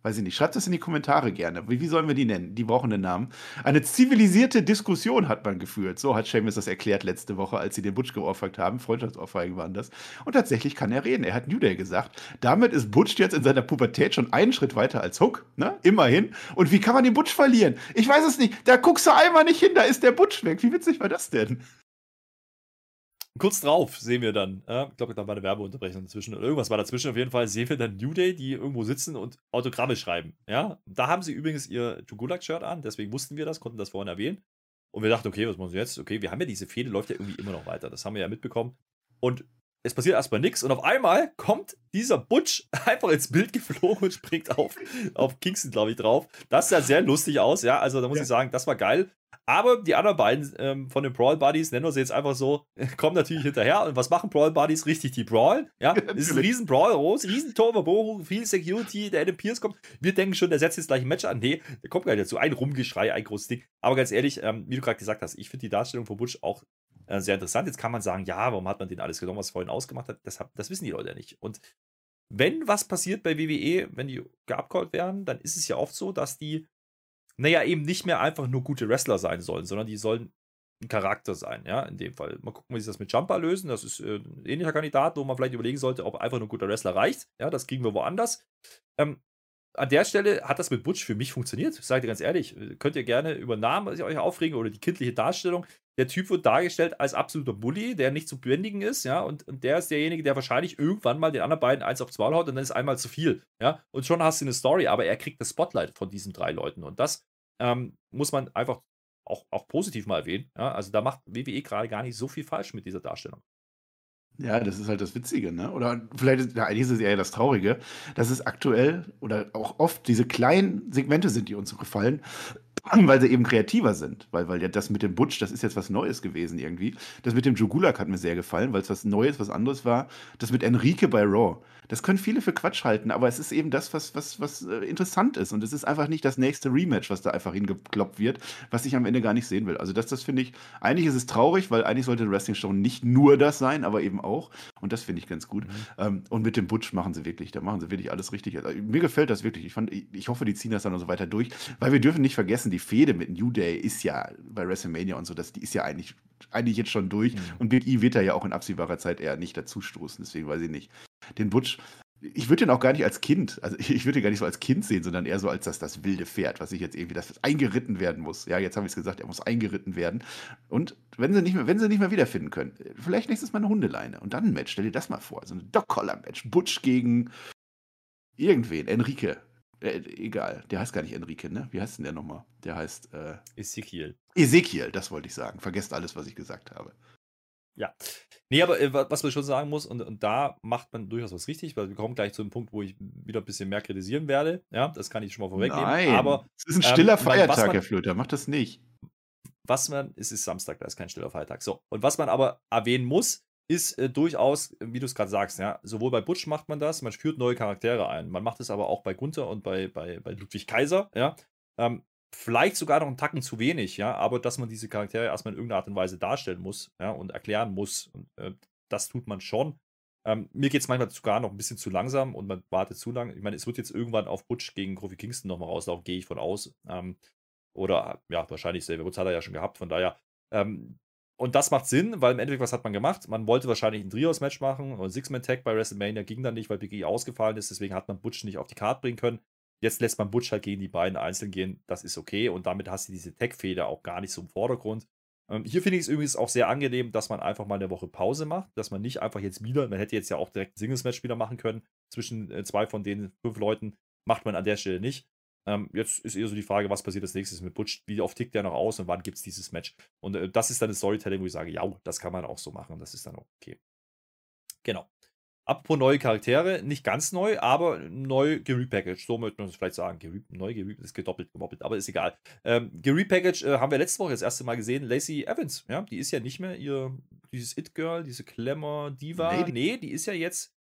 Weiß ich nicht. Schreibt das in die Kommentare gerne. Wie, wie sollen wir die nennen? Die brauchen einen Namen. Eine zivilisierte Diskussion hat man geführt. So hat Seamus das erklärt letzte Woche, als sie den Butch geohrfeigt haben. Freundschaftsohrfeigen waren das. Und tatsächlich kann er reden. Er hat New Day gesagt. Damit ist Butch jetzt in seiner Pubertät schon einen Schritt weiter als Hook. Ne? Immerhin. Und wie kann man den Butch verlieren? Ich weiß es nicht. Da guckst du einmal nicht hin. Da ist der Butch weg. Wie witzig war das denn? Kurz drauf sehen wir dann, äh, ich glaube, da war eine Werbeunterbrechung dazwischen oder irgendwas war dazwischen. Auf jeden Fall sehen wir dann New Day, die irgendwo sitzen und Autogramme schreiben. Ja, da haben sie übrigens ihr Tugulak-Shirt an, deswegen wussten wir das, konnten das vorhin erwähnen. Und wir dachten, okay, was machen wir jetzt? Okay, wir haben ja diese Fehde, läuft ja irgendwie immer noch weiter. Das haben wir ja mitbekommen. Und es passiert erstmal nichts und auf einmal kommt dieser Butch einfach ins Bild geflogen und springt auf, auf Kingston, glaube ich, drauf. Das sah sehr lustig aus, ja. Also da muss ja. ich sagen, das war geil. Aber die anderen beiden ähm, von den Brawl Buddies, nennen wir sie jetzt einfach so, kommen natürlich hinterher. Und was machen Brawl Buddies? Richtig, die Brawl. Ja, ja ist ein riesen Brawl, groß, riesen Torverbohrung, viel Security, der Adam Pierce kommt. Wir denken schon, der setzt jetzt gleich ein Match an. Nee, der kommt gar nicht dazu. Ein Rumgeschrei, ein großes Ding. Aber ganz ehrlich, ähm, wie du gerade gesagt hast, ich finde die Darstellung von Butch auch äh, sehr interessant. Jetzt kann man sagen, ja, warum hat man den alles genommen, was vorhin ausgemacht hat? Das, das wissen die Leute ja nicht. Und wenn was passiert bei WWE, wenn die geabcallt werden, dann ist es ja oft so, dass die naja, eben nicht mehr einfach nur gute Wrestler sein sollen, sondern die sollen ein Charakter sein, ja, in dem Fall. Mal gucken, wie sie das mit Jumper lösen. Das ist äh, ein ähnlicher Kandidat, wo man vielleicht überlegen sollte, ob einfach nur ein guter Wrestler reicht. Ja, das kriegen wir woanders. Ähm, an der Stelle hat das mit Butch für mich funktioniert. Ich sage dir ganz ehrlich, könnt ihr gerne über Namen euch aufregen oder die kindliche Darstellung. Der Typ wird dargestellt als absoluter Bully, der nicht zu bändigen ist, ja, und, und der ist derjenige, der wahrscheinlich irgendwann mal den anderen beiden eins aufs Maul haut und dann ist einmal zu viel, ja. Und schon hast du eine Story, aber er kriegt das Spotlight von diesen drei Leuten und das ähm, muss man einfach auch, auch positiv mal erwähnen. Ja? Also da macht WWE gerade gar nicht so viel falsch mit dieser Darstellung. Ja, das ist halt das Witzige, ne? Oder vielleicht ist, ja, eigentlich ist es eher das Traurige, dass es aktuell oder auch oft diese kleinen Segmente sind, die uns so gefallen, weil sie eben kreativer sind. Weil, weil ja das mit dem Butch, das ist jetzt was Neues gewesen irgendwie. Das mit dem Jugulak hat mir sehr gefallen, weil es was Neues, was anderes war. Das mit Enrique bei Raw. Das können viele für Quatsch halten, aber es ist eben das, was, was, was äh, interessant ist. Und es ist einfach nicht das nächste Rematch, was da einfach hingekloppt wird, was ich am Ende gar nicht sehen will. Also das, das finde ich, eigentlich ist es traurig, weil eigentlich sollte Wrestling-Show nicht nur das sein, aber eben auch. Und das finde ich ganz gut. Mhm. Ähm, und mit dem Butch machen sie wirklich, da machen sie wirklich alles richtig. Also, mir gefällt das wirklich. Ich, fand, ich, ich hoffe, die ziehen das dann noch so weiter durch, weil wir dürfen nicht vergessen, die Fehde mit New Day ist ja bei WrestleMania und so, das, die ist ja eigentlich, eigentlich jetzt schon durch. Mhm. Und Big E wird da ja auch in absehbarer Zeit eher nicht dazustoßen, deswegen weiß ich nicht. Den Butch, ich würde den auch gar nicht als Kind, also ich würde ihn gar nicht so als Kind sehen, sondern eher so als das, das wilde Pferd, was ich jetzt irgendwie, das eingeritten werden muss. Ja, jetzt habe ich es gesagt, er muss eingeritten werden. Und wenn sie nicht mehr, wenn sie nicht mehr wiederfinden können, vielleicht nächstes Mal eine Hundeleine und dann ein Match. Stell dir das mal vor, so ein Dog-Collar-Match. Butch gegen irgendwen, Enrique. Äh, egal, der heißt gar nicht Enrique, ne? Wie heißt denn der nochmal? Der heißt äh, Ezekiel. Ezekiel, das wollte ich sagen. Vergesst alles, was ich gesagt habe. Ja. Nee, aber äh, was man schon sagen muss, und, und da macht man durchaus was richtig, weil wir kommen gleich zu einem Punkt, wo ich wieder ein bisschen mehr kritisieren werde. Ja, das kann ich schon mal vorwegnehmen. Nein, aber es ist ein stiller ähm, Feiertag, man, Herr Flöter, macht das nicht. Was man, es ist Samstag, da ist kein stiller Feiertag. So, und was man aber erwähnen muss, ist äh, durchaus, wie du es gerade sagst, ja, sowohl bei Butch macht man das, man führt neue Charaktere ein. Man macht es aber auch bei Gunther und bei, bei, bei Ludwig Kaiser, ja. Ähm, vielleicht sogar noch einen Tacken zu wenig, ja, aber dass man diese Charaktere erstmal in irgendeiner Art und Weise darstellen muss, ja, und erklären muss. Und, äh, das tut man schon. Ähm, mir geht es manchmal sogar noch ein bisschen zu langsam und man wartet zu lang. Ich meine, es wird jetzt irgendwann auf Butch gegen Kofi Kingston nochmal rauslaufen, gehe ich von aus. Ähm, oder ja, wahrscheinlich selber. Wutz hat er ja schon gehabt, von daher. Ähm, und das macht Sinn, weil im Endeffekt, was hat man gemacht? Man wollte wahrscheinlich ein Trios-Match machen und Six-Man-Tag bei WrestleMania ging dann nicht, weil Big E ausgefallen ist. Deswegen hat man Butch nicht auf die Karte bringen können. Jetzt lässt man Butch halt gegen die beiden einzeln gehen. Das ist okay. Und damit hast du diese Tech-Feder auch gar nicht so im Vordergrund. Ähm, hier finde ich es übrigens auch sehr angenehm, dass man einfach mal eine Woche Pause macht. Dass man nicht einfach jetzt wieder, man hätte jetzt ja auch direkt ein Singles-Match wieder machen können zwischen äh, zwei von den fünf Leuten. Macht man an der Stelle nicht. Ähm, jetzt ist eher so die Frage, was passiert als nächstes mit Butch? Wie oft tickt der noch aus und wann gibt es dieses Match? Und äh, das ist dann das Storytelling, wo ich sage, ja, das kann man auch so machen. Das ist dann okay. Genau. Apropos neue Charaktere, nicht ganz neu, aber neu gerepackaged. So möchte man es vielleicht sagen. Gere neu gerepackaged, ist gedoppelt, gemoppelt, aber ist egal. Ähm, gerepackaged äh, haben wir letzte Woche das erste Mal gesehen. Lacey Evans, ja, die ist ja nicht mehr ihr, dieses It-Girl, diese Glamour-Diva. Nee, die, nee, die ist ja jetzt,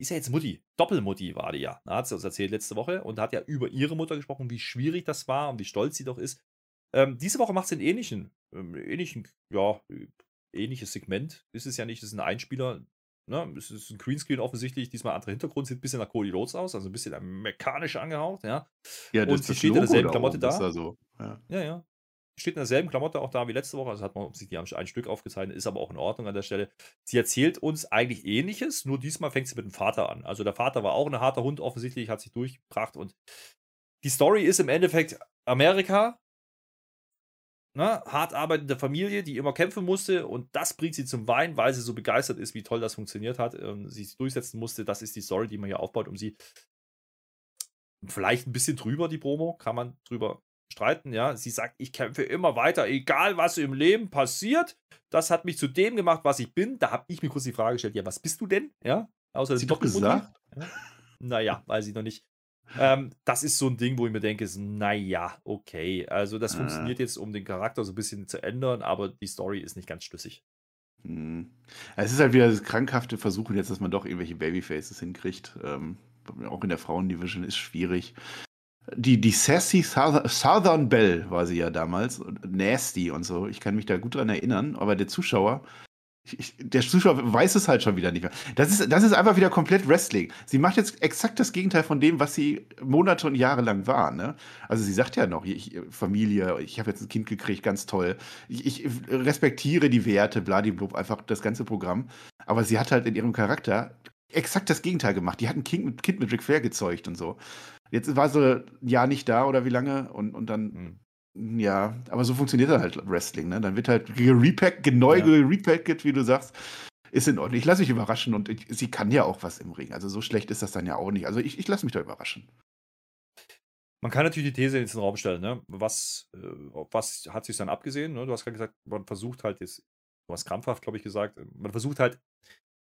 ist ja jetzt Mutti. Doppelmutti war die ja. Da hat sie uns erzählt letzte Woche und hat ja über ihre Mutter gesprochen, wie schwierig das war und wie stolz sie doch ist. Ähm, diese Woche macht sie einen ähnlichen, ähm, ähnlichen, ja, ähnliches Segment. Ist es ja nicht, es ist ein Einspieler, Ne, es ist ein Greenscreen offensichtlich, diesmal anderer Hintergrund, sieht ein bisschen nach Cody Rhodes aus, also ein bisschen mekanisch angehaucht, ja. Ja, das, und sie steht Logo in derselben Klamotte da. da so. ja. ja, ja. Steht in derselben Klamotte auch da wie letzte Woche, also hat man sich die haben ein Stück aufgezeichnet, ist aber auch in Ordnung an der Stelle. Sie erzählt uns eigentlich ähnliches, nur diesmal fängt sie mit dem Vater an. Also der Vater war auch ein harter Hund offensichtlich, hat sich durchgebracht und die Story ist im Endeffekt Amerika, ne, hart arbeitende Familie, die immer kämpfen musste und das bringt sie zum Wein, weil sie so begeistert ist, wie toll das funktioniert hat, ähm, sie sich durchsetzen musste. Das ist die Story, die man hier aufbaut, um sie vielleicht ein bisschen drüber, die Promo, kann man drüber streiten, ja. Sie sagt, ich kämpfe immer weiter, egal was im Leben passiert. Das hat mich zu dem gemacht, was ich bin. Da habe ich mir kurz die Frage gestellt, ja, was bist du denn? Ja, außer sie doch gesagt. Ja? Naja, weiß ich noch nicht. Ähm, das ist so ein Ding, wo ich mir denke, naja, okay. Also, das äh. funktioniert jetzt, um den Charakter so ein bisschen zu ändern, aber die Story ist nicht ganz schlüssig. Hm. Es ist halt wieder das krankhafte Versuchen jetzt, dass man doch irgendwelche Babyfaces hinkriegt. Ähm, auch in der Frauendivision ist schwierig. Die, die Sassy Southern Belle war sie ja damals. Nasty und so. Ich kann mich da gut dran erinnern. Aber der Zuschauer ich, der Zuschauer weiß es halt schon wieder nicht mehr. Das ist, das ist einfach wieder komplett Wrestling. Sie macht jetzt exakt das Gegenteil von dem, was sie Monate und Jahre lang war. Ne? Also sie sagt ja noch, ich, Familie, ich habe jetzt ein Kind gekriegt, ganz toll. Ich, ich respektiere die Werte, bladiblub, einfach das ganze Programm. Aber sie hat halt in ihrem Charakter exakt das Gegenteil gemacht. Die hat ein Kind mit, kind mit Ric Flair gezeugt und so. Jetzt war sie ein Jahr nicht da oder wie lange und, und dann hm. Ja, aber so funktioniert halt Wrestling, ne? Dann wird halt gerepackt, neu ja. gerepackt, wie du sagst. Ist in Ordnung. Ich lasse mich überraschen und ich, sie kann ja auch was im Ring. Also so schlecht ist das dann ja auch nicht. Also ich, ich lasse mich da überraschen. Man kann natürlich die These in den Raum stellen, ne? Was, äh, was hat sich dann abgesehen? Ne? Du hast gerade gesagt, man versucht halt jetzt, du hast krampfhaft, glaube ich, gesagt, man versucht halt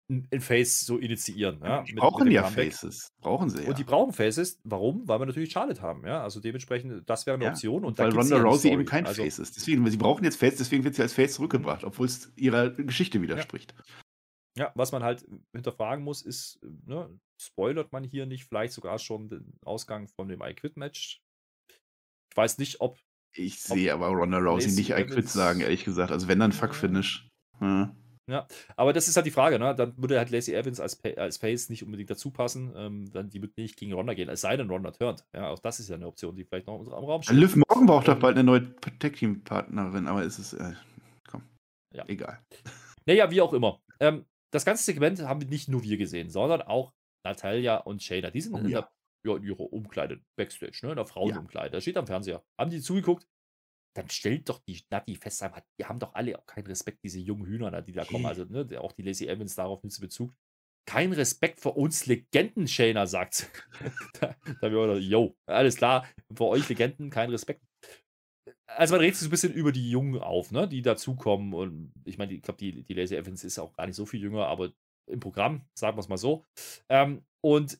ein Face so initiieren. Ja, die mit, brauchen mit ja Comeback. Faces. Brauchen sie. Ja. Und die brauchen Faces. Warum? Weil wir natürlich Charlotte haben. Ja, also dementsprechend, das wäre eine ja, Option. Und weil Ronda Rousey eben kein also, Face ist. Deswegen, sie brauchen jetzt Face, deswegen wird sie als Face zurückgebracht, obwohl es ihrer Geschichte widerspricht. Ja. ja. was man halt hinterfragen muss, ist, ne, spoilert man hier nicht vielleicht sogar schon den Ausgang von dem I Quit Match? Ich weiß nicht, ob. Ich sehe aber Ronda Rousey nicht I Quit sagen, ehrlich gesagt. Also wenn dann Fuck Finish. Ja, aber das ist halt die Frage, ne? Dann würde halt Lacey Evans als, als Face nicht unbedingt dazu passen. Ähm, dann die wird nicht gegen Ronda gehen, es sei denn, Ronda turnt. Ja, auch das ist ja eine Option, die vielleicht noch im Raum steht. Liv Morgan braucht doch bald eine neue Tech-Team-Partnerin, aber ist es, äh, komm, ja. egal. Naja, wie auch immer. Ähm, das ganze Segment haben wir nicht nur wir gesehen, sondern auch Natalia und Shayna. Die sind oh, in, der, ja, in ihrer Umkleide, Backstage, ne? in der Frauenumkleide. Ja. Da steht am Fernseher. Haben die zugeguckt? Dann stellt doch die Nati fest, die haben doch alle auch keinen Respekt, diese jungen Hühner, die da kommen. Also, ne, auch die Lacey Evans darauf nimmt Bezug. Kein Respekt für uns Legenden, Shayna, sagt da, da wir yo, alles klar, für euch Legenden, kein Respekt. Also man redet so ein bisschen über die Jungen auf, ne, die dazukommen. Und ich meine, ich glaube, die, die Lacey Evans ist auch gar nicht so viel jünger, aber im Programm, sagen wir es mal so. Ähm, und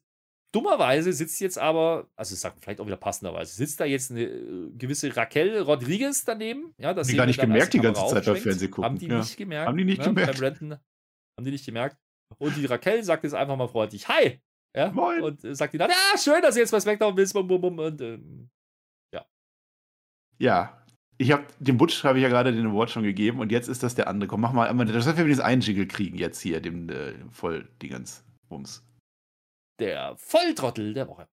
Dummerweise sitzt jetzt aber, also sagt vielleicht auch wieder passenderweise, sitzt da jetzt eine äh, gewisse Raquel Rodriguez daneben. Ja, das haben die gar nicht gemerkt die ganze Zeit beim Fernsehen gucken. Haben die ja. nicht gemerkt. Haben die nicht ne? gemerkt. Brandon, haben die nicht gemerkt. Und die Raquel sagt jetzt einfach mal freundlich, hi. Ja, Moin. Und äh, sagt die dann, ja, schön, dass du jetzt bei SmackDown bist. Bum, bum, bum, und ähm, ja. Ja, ich habe dem Butch habe ich ja gerade den Award schon gegeben und jetzt ist das der andere. Komm, mach mal, das heißt, wir dieses einen Jingle kriegen jetzt hier, dem äh, Volldingens. Bums der Volltrottel der Woche.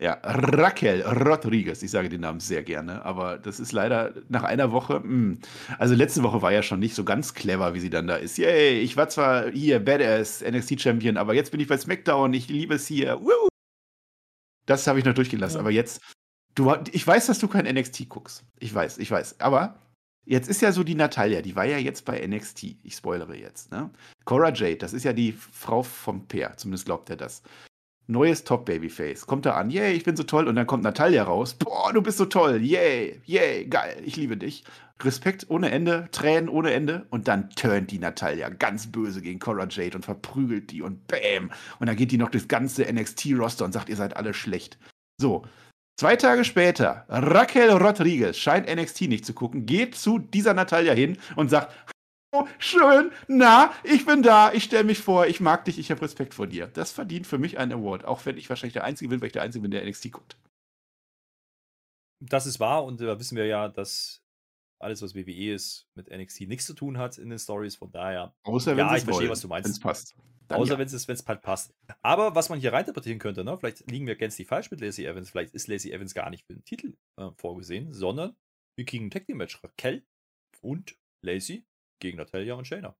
Ja, Raquel Rodriguez. Ich sage den Namen sehr gerne, aber das ist leider nach einer Woche. Mh. Hm. Also letzte Woche war ja schon nicht so ganz clever, wie sie dann da ist. Yay, ich war zwar hier Badass NXT Champion, aber jetzt bin ich bei SmackDown. Ich liebe es hier. Woo! Das habe ich noch durchgelassen. Ja. Aber jetzt, du, ich weiß, dass du kein NXT guckst. Ich weiß, ich weiß. Aber jetzt ist ja so die Natalia, die war ja jetzt bei NXT. Ich spoilere jetzt. Ne? Cora Jade, das ist ja die Frau vom Peer. Zumindest glaubt er das neues Top-Babyface. Kommt da an, yay, ich bin so toll. Und dann kommt Natalia raus, boah, du bist so toll, yay, yay, geil, ich liebe dich. Respekt ohne Ende, Tränen ohne Ende. Und dann turnt die Natalia ganz böse gegen Cora Jade und verprügelt die und bam. Und dann geht die noch das ganze NXT-Roster und sagt, ihr seid alle schlecht. So. Zwei Tage später, Raquel Rodriguez scheint NXT nicht zu gucken, geht zu dieser Natalia hin und sagt, schön, na, ich bin da, ich stelle mich vor, ich mag dich, ich habe Respekt vor dir. Das verdient für mich einen Award, auch wenn ich wahrscheinlich der Einzige bin, weil ich der Einzige bin, der NXT guckt. Das ist wahr und da wissen wir ja, dass alles, was WWE ist, mit NXT nichts zu tun hat in den Stories. Von daher, Außer ja, ich verstehe, wollen, was du meinst. Wenn es passt. Dann Außer ja. wenn es halt passt. Aber was man hier reinterpretieren könnte, ne, vielleicht liegen wir gänzlich falsch mit Lacey Evans. Vielleicht ist Lacey Evans gar nicht für den Titel äh, vorgesehen, sondern wir kriegen ein Tag Team Match. Raquel und Lacey gegen Natalia und Shayna.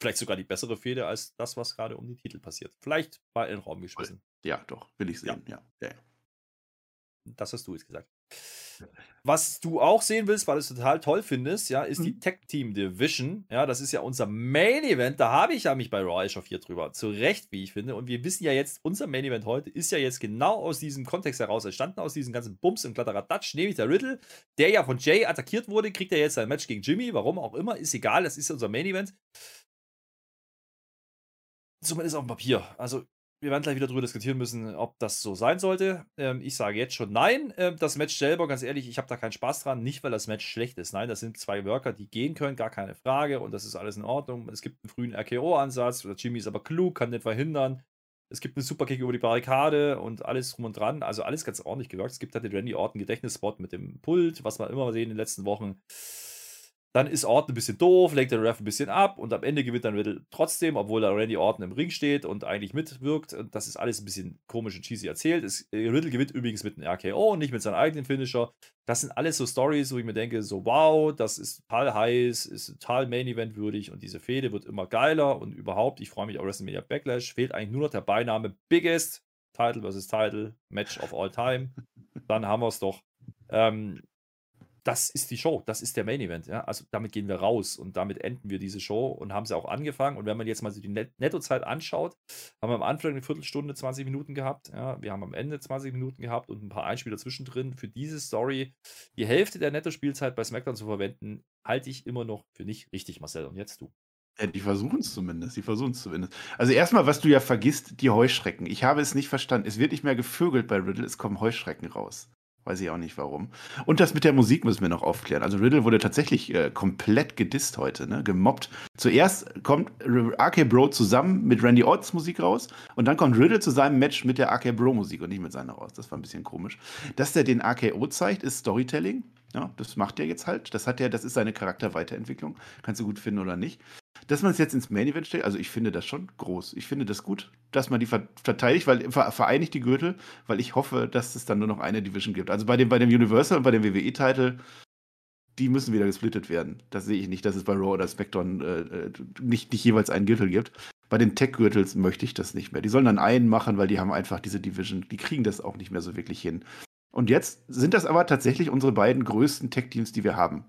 Vielleicht sogar die bessere Fehde als das, was gerade um die Titel passiert. Vielleicht mal in den Raum geschmissen. Ja, doch, will ich sehen. Ja. Ja. ja. Das hast du jetzt gesagt. Was du auch sehen willst, weil du es total toll findest, ja, ist mhm. die Tech Team Division. Ja, das ist ja unser Main Event. Da habe ich ja mich bei Raw echauffiert drüber. Zu Recht, wie ich finde. Und wir wissen ja jetzt, unser Main Event heute ist ja jetzt genau aus diesem Kontext heraus entstanden, aus diesem ganzen Bums und Kladderadatsch, nämlich der Riddle, der ja von Jay attackiert wurde, kriegt er jetzt sein Match gegen Jimmy. Warum auch immer, ist egal. Das ist unser Main Event. Zumindest auf dem Papier. Also, wir werden gleich wieder darüber diskutieren müssen, ob das so sein sollte. Ähm, ich sage jetzt schon nein. Ähm, das Match selber, ganz ehrlich, ich habe da keinen Spaß dran. Nicht, weil das Match schlecht ist. Nein, das sind zwei Worker, die gehen können, gar keine Frage. Und das ist alles in Ordnung. Es gibt einen frühen RKO-Ansatz. Jimmy ist aber klug, kann nicht verhindern. Es gibt einen Superkick über die Barrikade und alles drum und dran. Also alles ganz ordentlich gewirkt. Es gibt halt den Randy Orton Gedächtnisspot mit dem Pult, was wir immer sehen in den letzten Wochen. Dann ist Orton ein bisschen doof, lenkt der Ref ein bisschen ab und am Ende gewinnt dann Riddle trotzdem, obwohl da Randy Orton im Ring steht und eigentlich mitwirkt. Und das ist alles ein bisschen komisch und cheesy erzählt. Es, äh, Riddle gewinnt übrigens mit einem RKO und nicht mit seinem eigenen Finisher. Das sind alles so Stories, wo ich mir denke, so wow, das ist total heiß, ist total Main-Event würdig und diese Fehde wird immer geiler und überhaupt, ich freue mich auf WrestleMania Backlash. Fehlt eigentlich nur noch der Beiname Biggest Title versus Title Match of All Time. Dann haben wir es doch. Ähm, das ist die Show, das ist der Main Event. Ja? Also damit gehen wir raus und damit enden wir diese Show und haben sie auch angefangen. Und wenn man jetzt mal so die Net Nettozeit anschaut, haben wir am Anfang eine Viertelstunde, 20 Minuten gehabt. Ja? Wir haben am Ende 20 Minuten gehabt und ein paar Einspieler zwischendrin. Für diese Story die Hälfte der Netto-Spielzeit bei SmackDown zu verwenden, halte ich immer noch für nicht richtig, Marcel. Und jetzt du. Ja, die versuchen es zumindest. Die versuchen es zumindest. Also erstmal, was du ja vergisst, die Heuschrecken. Ich habe es nicht verstanden. Es wird nicht mehr gevögelt bei Riddle, es kommen Heuschrecken raus. Weiß ich auch nicht warum. Und das mit der Musik müssen wir noch aufklären. Also Riddle wurde tatsächlich äh, komplett gedisst heute, ne? gemobbt. Zuerst kommt RK Bro zusammen mit Randy Orts Musik raus und dann kommt Riddle zu seinem Match mit der RK Bro Musik und nicht mit seiner raus. Das war ein bisschen komisch. Dass der den AKO zeigt, ist Storytelling. Ja, das macht er jetzt halt. Das hat er, das ist seine Charakterweiterentwicklung. Kannst du gut finden oder nicht. Dass man es jetzt ins Main Event stellt, also ich finde das schon groß. Ich finde das gut, dass man die verteidigt, weil vereinigt die Gürtel, weil ich hoffe, dass es dann nur noch eine Division gibt. Also bei dem, bei dem Universal und bei dem WWE-Title, die müssen wieder gesplittet werden. Das sehe ich nicht, dass es bei Raw oder SmackDown äh, äh nicht, nicht jeweils einen Gürtel gibt. Bei den Tech-Gürtels möchte ich das nicht mehr. Die sollen dann einen machen, weil die haben einfach diese Division, die kriegen das auch nicht mehr so wirklich hin. Und jetzt sind das aber tatsächlich unsere beiden größten Tech-Teams, die wir haben.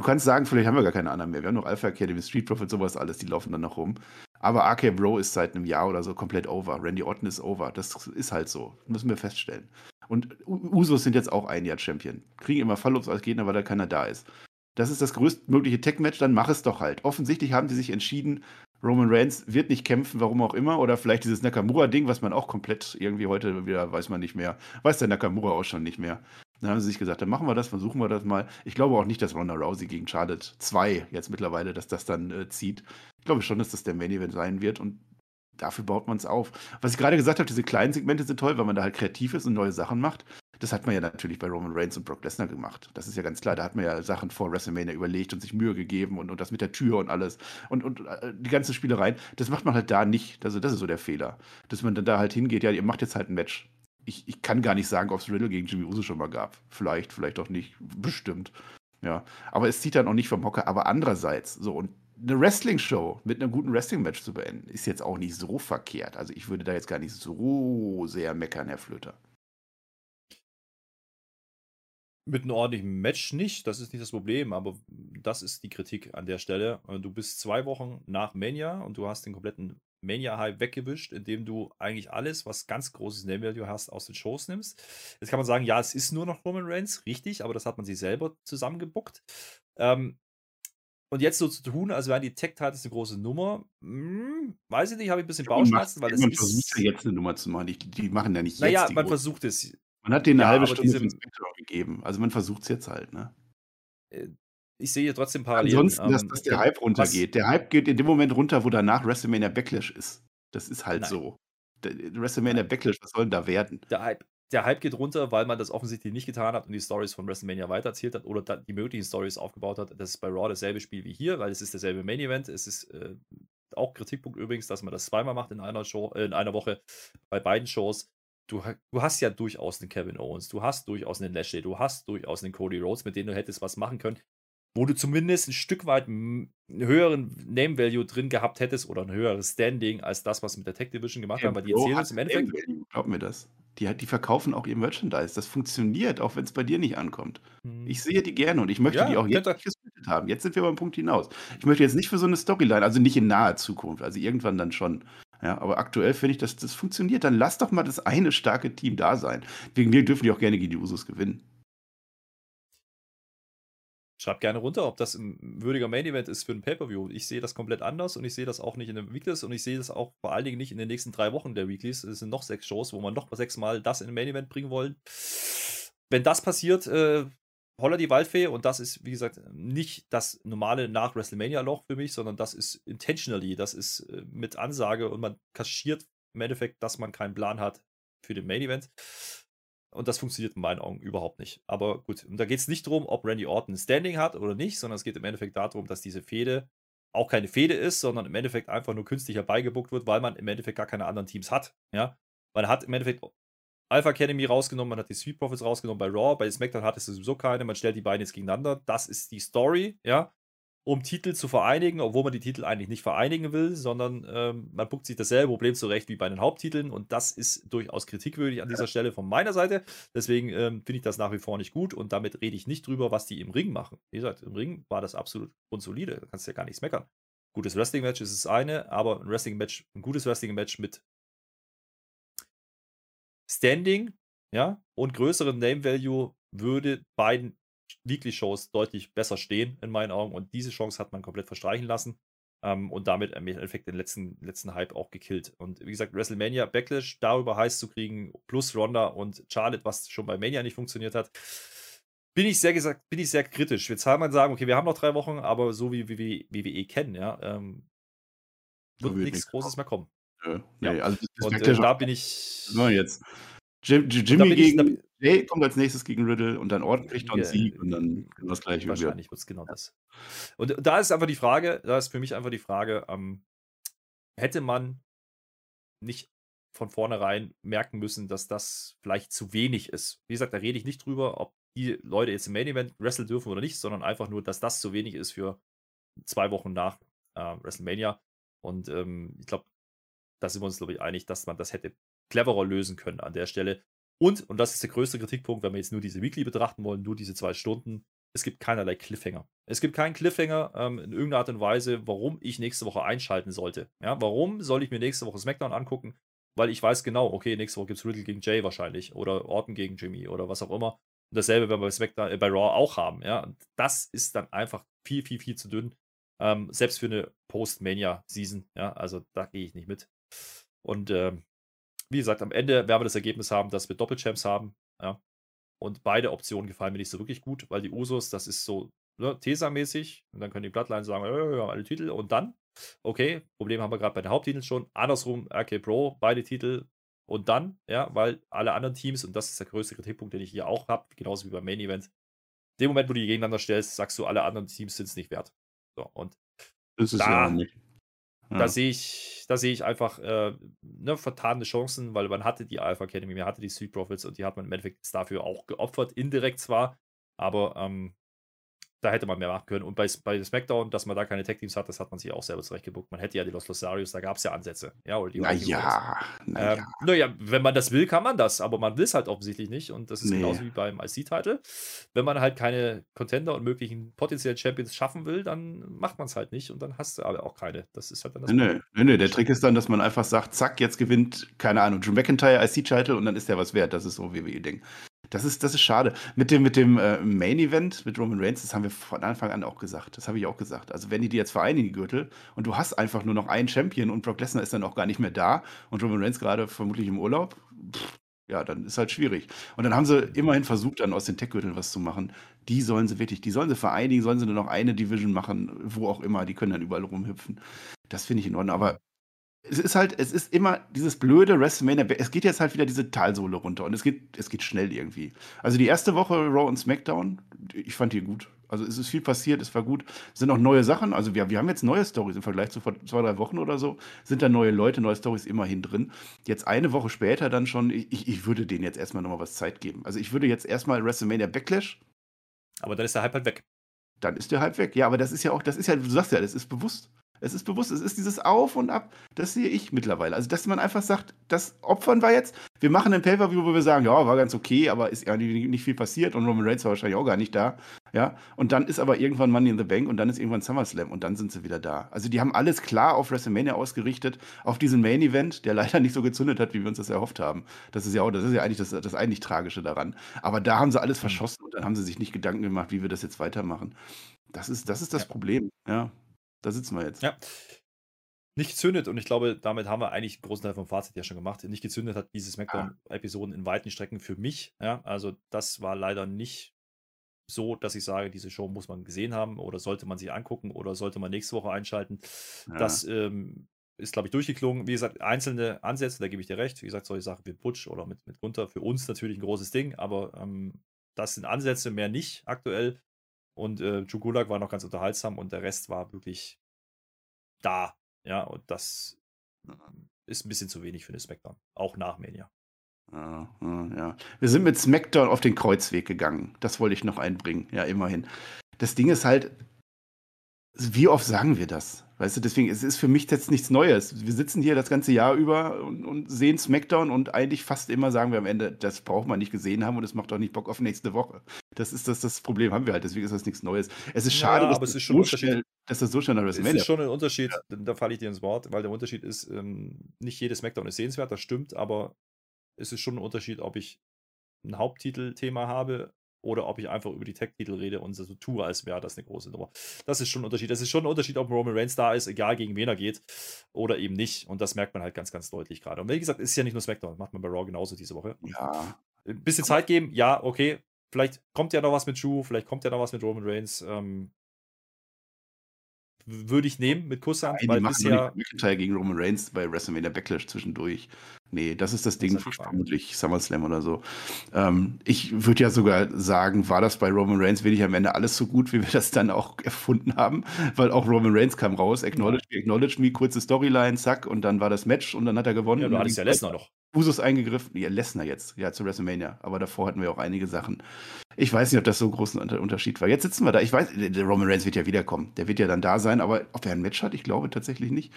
Du kannst sagen, vielleicht haben wir gar keine anderen mehr. Wir haben noch Alpha Academy, Street Profit, sowas alles, die laufen dann noch rum. Aber RK Bro ist seit einem Jahr oder so komplett over. Randy Orton ist over. Das ist halt so. Müssen wir feststellen. Und Usos sind jetzt auch ein Jahr Champion. Kriegen immer Fallobs als Gegner, weil da keiner da ist. Das ist das größtmögliche Tech-Match, dann mach es doch halt. Offensichtlich haben sie sich entschieden, Roman Reigns wird nicht kämpfen, warum auch immer. Oder vielleicht dieses Nakamura-Ding, was man auch komplett irgendwie heute wieder, weiß man nicht mehr. Weiß der Nakamura auch schon nicht mehr. Dann haben sie sich gesagt, dann machen wir das, versuchen wir das mal. Ich glaube auch nicht, dass Ronda Rousey gegen Charlotte 2 jetzt mittlerweile, dass das dann äh, zieht. Ich glaube schon, dass das der Main Event sein wird und dafür baut man es auf. Was ich gerade gesagt habe, diese kleinen Segmente sind toll, weil man da halt kreativ ist und neue Sachen macht. Das hat man ja natürlich bei Roman Reigns und Brock Lesnar gemacht. Das ist ja ganz klar. Da hat man ja Sachen vor WrestleMania überlegt und sich Mühe gegeben und, und das mit der Tür und alles. Und, und äh, die ganzen Spielereien. Das macht man halt da nicht. Also, das ist so der Fehler. Dass man dann da halt hingeht, ja, ihr macht jetzt halt ein Match ich, ich kann gar nicht sagen, ob es Riddle gegen Jimmy Uso schon mal gab. Vielleicht, vielleicht auch nicht. Bestimmt. Ja. Aber es zieht dann auch nicht vom Hocker. Aber andererseits, so, und eine Wrestling-Show mit einem guten Wrestling-Match zu beenden, ist jetzt auch nicht so verkehrt. Also ich würde da jetzt gar nicht so sehr meckern, Herr Flöter. Mit einem ordentlichen Match nicht, das ist nicht das Problem, aber das ist die Kritik an der Stelle. Du bist zwei Wochen nach Mania und du hast den kompletten Mania-Hype weggewischt, indem du eigentlich alles, was ganz großes Name-Value hast, aus den Shows nimmst. Jetzt kann man sagen, ja, es ist nur noch Roman Reigns, richtig, aber das hat man sich selber zusammengebuckt. Ähm, und jetzt so zu tun, als wären die Tech-Titles eine große Nummer, hm, weiß ich nicht, habe ich ein bisschen Bauchschmerzen, weil es man versucht ja jetzt eine Nummer zu machen. Die, die machen ja nicht jetzt. Naja, man versucht es. Man hat denen eine ja, halbe Stunde diese, gegeben. Also man versucht es jetzt halt, ne? Ich sehe hier trotzdem Parallelen. Ansonsten, dass, ähm, dass der Hype runtergeht. Der Hype geht in dem Moment runter, wo danach WrestleMania Backlash ist. Das ist halt Nein. so. Der, WrestleMania Backlash, was soll denn da werden? Der Hype, der Hype geht runter, weil man das offensichtlich nicht getan hat und die Stories von WrestleMania weitererzählt hat oder die möglichen Stories aufgebaut hat. Das ist bei Raw dasselbe Spiel wie hier, weil es ist derselbe Main Event. Es ist äh, auch Kritikpunkt übrigens, dass man das zweimal macht in einer Show, äh, in einer Woche bei beiden Shows. Du, du, hast ja durchaus einen Kevin Owens, du hast durchaus einen Lashley, du hast durchaus einen Cody Rhodes, mit denen du hättest was machen können wo du zumindest ein Stück weit einen höheren Name Value drin gehabt hättest oder ein höheres Standing als das, was mit der Tech Division gemacht ja, haben, weil die erzählen uns im Endeffekt. Glaub mir das. Die, die, verkaufen auch ihr Merchandise. Das funktioniert, auch wenn es bei dir nicht ankommt. Hm. Ich sehe die gerne und ich möchte ja, die auch jetzt gesplittet haben. Jetzt sind wir beim Punkt hinaus. Ich möchte jetzt nicht für so eine Storyline, also nicht in naher Zukunft, also irgendwann dann schon. Ja, aber aktuell finde ich, dass das funktioniert. Dann lass doch mal das eine starke Team da sein. Wegen mir dürfen die auch gerne gegen die Usos gewinnen. Schreibt gerne runter, ob das ein würdiger Main Event ist für ein Pay-Per-View. Ich sehe das komplett anders und ich sehe das auch nicht in den Weeklies und ich sehe das auch vor allen Dingen nicht in den nächsten drei Wochen der Weeklies. Es sind noch sechs Shows, wo man noch sechsmal das in den Main Event bringen wollen. Wenn das passiert, äh, holla die Waldfee und das ist, wie gesagt, nicht das normale nach WrestleMania-Loch für mich, sondern das ist intentionally, das ist äh, mit Ansage und man kaschiert im Endeffekt, dass man keinen Plan hat für den Main Event. Und das funktioniert in meinen Augen überhaupt nicht. Aber gut, und da geht es nicht darum, ob Randy Orton ein Standing hat oder nicht, sondern es geht im Endeffekt darum, dass diese Fehde auch keine Fehde ist, sondern im Endeffekt einfach nur künstlich herbeigebuckt wird, weil man im Endeffekt gar keine anderen Teams hat. Ja? Man hat im Endeffekt Alpha Academy rausgenommen, man hat die Sweet Profits rausgenommen bei Raw, bei SmackDown hat es sowieso keine, man stellt die beiden jetzt gegeneinander. Das ist die Story, ja um Titel zu vereinigen, obwohl man die Titel eigentlich nicht vereinigen will, sondern ähm, man buckt sich dasselbe Problem zurecht wie bei den Haupttiteln und das ist durchaus kritikwürdig an dieser Stelle von meiner Seite. Deswegen ähm, finde ich das nach wie vor nicht gut und damit rede ich nicht drüber, was die im Ring machen. Wie gesagt, im Ring war das absolut unsolide, da kannst du ja gar nichts meckern. Gutes Wrestling-Match ist das eine, aber ein Wrestling-Match, ein gutes Wrestling-Match mit Standing, ja, und größeren Name-Value würde beiden Weekly-Shows deutlich besser stehen, in meinen Augen. Und diese Chance hat man komplett verstreichen lassen. Ähm, und damit im Endeffekt den letzten, letzten Hype auch gekillt. Und wie gesagt, WrestleMania Backlash darüber heiß zu kriegen, plus Ronda und Charlotte, was schon bei Mania nicht funktioniert hat, bin ich sehr gesagt, bin ich sehr kritisch. Wir zahlen mal sagen, okay, wir haben noch drei Wochen, aber so wie, wie, wie wir eh kennen, ja, ähm, wird nichts Großes mehr kommen. Ja, nee, also und äh, da bin ich. So, jetzt. Jim, Jimmy gegen Jay kommt als nächstes gegen Riddle und dann kriegt noch einen Sieg und dann genau das gleiche Wahrscheinlich wird es genau das. Und da ist einfach die Frage, da ist für mich einfach die Frage, ähm, hätte man nicht von vornherein merken müssen, dass das vielleicht zu wenig ist. Wie gesagt, da rede ich nicht drüber, ob die Leute jetzt im Main Event wresteln dürfen oder nicht, sondern einfach nur, dass das zu wenig ist für zwei Wochen nach äh, WrestleMania. Und ähm, ich glaube, da sind wir uns, glaube ich, einig, dass man das hätte cleverer lösen können an der Stelle. Und, und das ist der größte Kritikpunkt, wenn wir jetzt nur diese Weekly betrachten wollen, nur diese zwei Stunden, es gibt keinerlei Cliffhanger. Es gibt keinen Cliffhanger ähm, in irgendeiner Art und Weise, warum ich nächste Woche einschalten sollte. Ja, warum soll ich mir nächste Woche SmackDown angucken? Weil ich weiß genau, okay, nächste Woche gibt es Riddle gegen Jay wahrscheinlich oder Orton gegen Jimmy oder was auch immer. Und dasselbe werden wir bei, SmackDown, äh, bei Raw auch haben. Ja, und das ist dann einfach viel, viel, viel zu dünn. Ähm, selbst für eine Post-Mania-Season. Ja, also da gehe ich nicht mit. Und ähm, wie gesagt, am Ende werden wir das Ergebnis haben, dass wir Doppelchamps haben. Ja. Und beide Optionen gefallen mir nicht so wirklich gut, weil die Usos, das ist so ne, Tesa-mäßig. Und dann können die Bloodlines sagen, äh, wir haben alle Titel. Und dann, okay, Problem haben wir gerade bei den Haupttiteln schon. Andersrum, RK Pro, beide Titel. Und dann, ja, weil alle anderen Teams, und das ist der größte Kritikpunkt, den ich hier auch habe, genauso wie beim Main Event, in dem Moment, wo du die gegeneinander stellst, sagst du, alle anderen Teams sind es nicht wert. So, und das ist da, ja nicht. Da sehe ich, da sehe ich einfach äh, ne, vertane Chancen, weil man hatte die Alpha Academy, man hatte die Street Profits und die hat man im Endeffekt dafür auch geopfert, indirekt zwar, aber ähm, da hätte man mehr machen können. Und bei, bei SmackDown, dass man da keine Tech-Teams hat, das hat man sich auch selber zurechtgebuckt. Man hätte ja die Los Losarios, da gab es ja Ansätze. Ja, oder die naja, naja. Ähm, naja, wenn man das will, kann man das, aber man will es halt offensichtlich nicht. Und das ist nee. genauso wie beim IC-Title. Wenn man halt keine Contender und möglichen potenziellen Champions schaffen will, dann macht man es halt nicht und dann hast du aber auch keine. Das ist halt dann das nee, nee, nee, der Trick ist dann, dass man einfach sagt, zack, jetzt gewinnt, keine Ahnung, Drew McIntyre IC-Title und dann ist der was wert. Das ist so wie wir denken. Das ist, das ist schade. Mit dem, mit dem äh, Main Event, mit Roman Reigns, das haben wir von Anfang an auch gesagt. Das habe ich auch gesagt. Also, wenn die die jetzt vereinigen, die Gürtel, und du hast einfach nur noch einen Champion und Brock Lesnar ist dann auch gar nicht mehr da und Roman Reigns gerade vermutlich im Urlaub, pff, ja, dann ist halt schwierig. Und dann haben sie immerhin versucht, dann aus den Tech-Gürteln was zu machen. Die sollen sie wirklich, die sollen sie vereinigen, sollen sie nur noch eine Division machen, wo auch immer, die können dann überall rumhüpfen. Das finde ich in Ordnung. Aber es ist halt, es ist immer dieses blöde WrestleMania. Es geht jetzt halt wieder diese Talsohle runter und es geht, es geht schnell irgendwie. Also die erste Woche Raw und SmackDown, ich fand die gut. Also es ist viel passiert, es war gut. Es sind auch neue Sachen. Also wir, wir haben jetzt neue Stories im Vergleich zu vor zwei, drei Wochen oder so. Sind da neue Leute, neue Stories immerhin drin. Jetzt eine Woche später dann schon, ich, ich würde denen jetzt erstmal nochmal was Zeit geben. Also ich würde jetzt erstmal WrestleMania Backlash. Aber dann ist der Hype halt weg. Dann ist der Hype weg. Ja, aber das ist ja auch, das ist ja, du sagst ja, das ist bewusst. Es ist bewusst, es ist dieses Auf und Ab, das sehe ich mittlerweile. Also, dass man einfach sagt, das opfern wir jetzt. Wir machen ein Pay-Per-View, wo wir sagen, ja, war ganz okay, aber ist ja nicht, viel passiert und Roman Reigns war wahrscheinlich auch gar nicht da. Ja, und dann ist aber irgendwann Money in the Bank und dann ist irgendwann SummerSlam und dann sind sie wieder da. Also die haben alles klar auf WrestleMania ausgerichtet, auf diesen Main Event, der leider nicht so gezündet hat, wie wir uns das erhofft haben. Das ist ja auch, das ist ja eigentlich das, das eigentlich Tragische daran. Aber da haben sie alles mhm. verschossen und dann haben sie sich nicht Gedanken gemacht, wie wir das jetzt weitermachen. Das ist, das ist das ja. Problem. Ja, da sitzen wir jetzt. Ja. Nicht gezündet und ich glaube, damit haben wir eigentlich einen großen Teil vom Fazit ja schon gemacht. Nicht gezündet hat diese SmackDown-Episoden in weiten Strecken für mich. Ja, also das war leider nicht so, dass ich sage, diese Show muss man gesehen haben oder sollte man sich angucken oder sollte man nächste Woche einschalten. Ja. Das ähm, ist, glaube ich, durchgeklungen. Wie gesagt, einzelne Ansätze, da gebe ich dir recht. Wie gesagt, solche Sachen wie Butch oder mit, mit Gunther, für uns natürlich ein großes Ding, aber ähm, das sind Ansätze, mehr nicht aktuell. Und äh, Jugulak war noch ganz unterhaltsam und der Rest war wirklich da. Ja, und das ist ein bisschen zu wenig für eine Smackdown. Auch nach Mania. Ja, ja. Wir sind mit SmackDown auf den Kreuzweg gegangen. Das wollte ich noch einbringen. Ja, immerhin. Das Ding ist halt, wie oft sagen wir das? Weißt du, deswegen, es ist für mich jetzt nichts Neues. Wir sitzen hier das ganze Jahr über und, und, sehen SmackDown und eigentlich fast immer sagen wir am Ende, das braucht man nicht gesehen haben und es macht auch nicht Bock auf nächste Woche. Das ist das, das Problem, haben wir halt. Deswegen ist das nichts Neues. Es ist schade, ja, aber es ist schon so schnell, dass das so schnell WrestleMania Es ist schon ein Unterschied, ja. da falle ich dir ins Wort, weil der Unterschied ist, ähm, nicht jedes SmackDown ist sehenswert, das stimmt, aber es ist schon ein Unterschied, ob ich ein Haupttitelthema habe oder ob ich einfach über die Tech-Titel rede und so tue, als wäre das eine große Nummer. Das ist schon ein Unterschied. Das ist schon ein Unterschied, ob Roman Reigns da ist, egal gegen wen er geht oder eben nicht. Und das merkt man halt ganz, ganz deutlich gerade. Und wie gesagt, ist ja nicht nur SmackDown, macht man bei Raw genauso diese Woche. Ja. Ein bisschen Zeit geben, ja, okay. Vielleicht kommt ja noch was mit Drew, vielleicht kommt ja noch was mit Roman Reigns. Ähm, würde ich nehmen mit Kusshand, Nein, weil bisher. McIntyre gegen Roman Reigns bei WrestleMania Backlash zwischendurch. Nee, das ist das Ding für vermutlich SummerSlam oder so. Ähm, ich würde ja sogar sagen, war das bei Roman Reigns wirklich am Ende alles so gut, wie wir das dann auch erfunden haben, weil auch Roman Reigns kam raus, acknowledge me, acknowledge me, kurze Storyline, zack, und dann war das Match und dann hat er gewonnen. Ja, du hattest ja Lesnar noch. Usos eingegriffen, ja, Lesnar jetzt, ja, zu WrestleMania, aber davor hatten wir auch einige Sachen. Ich weiß nicht, ob das so ein großen Unterschied war. Jetzt sitzen wir da. Ich weiß, der Roman Reigns wird ja wiederkommen. Der wird ja dann da sein, aber ob er ein Match hat, ich glaube tatsächlich nicht.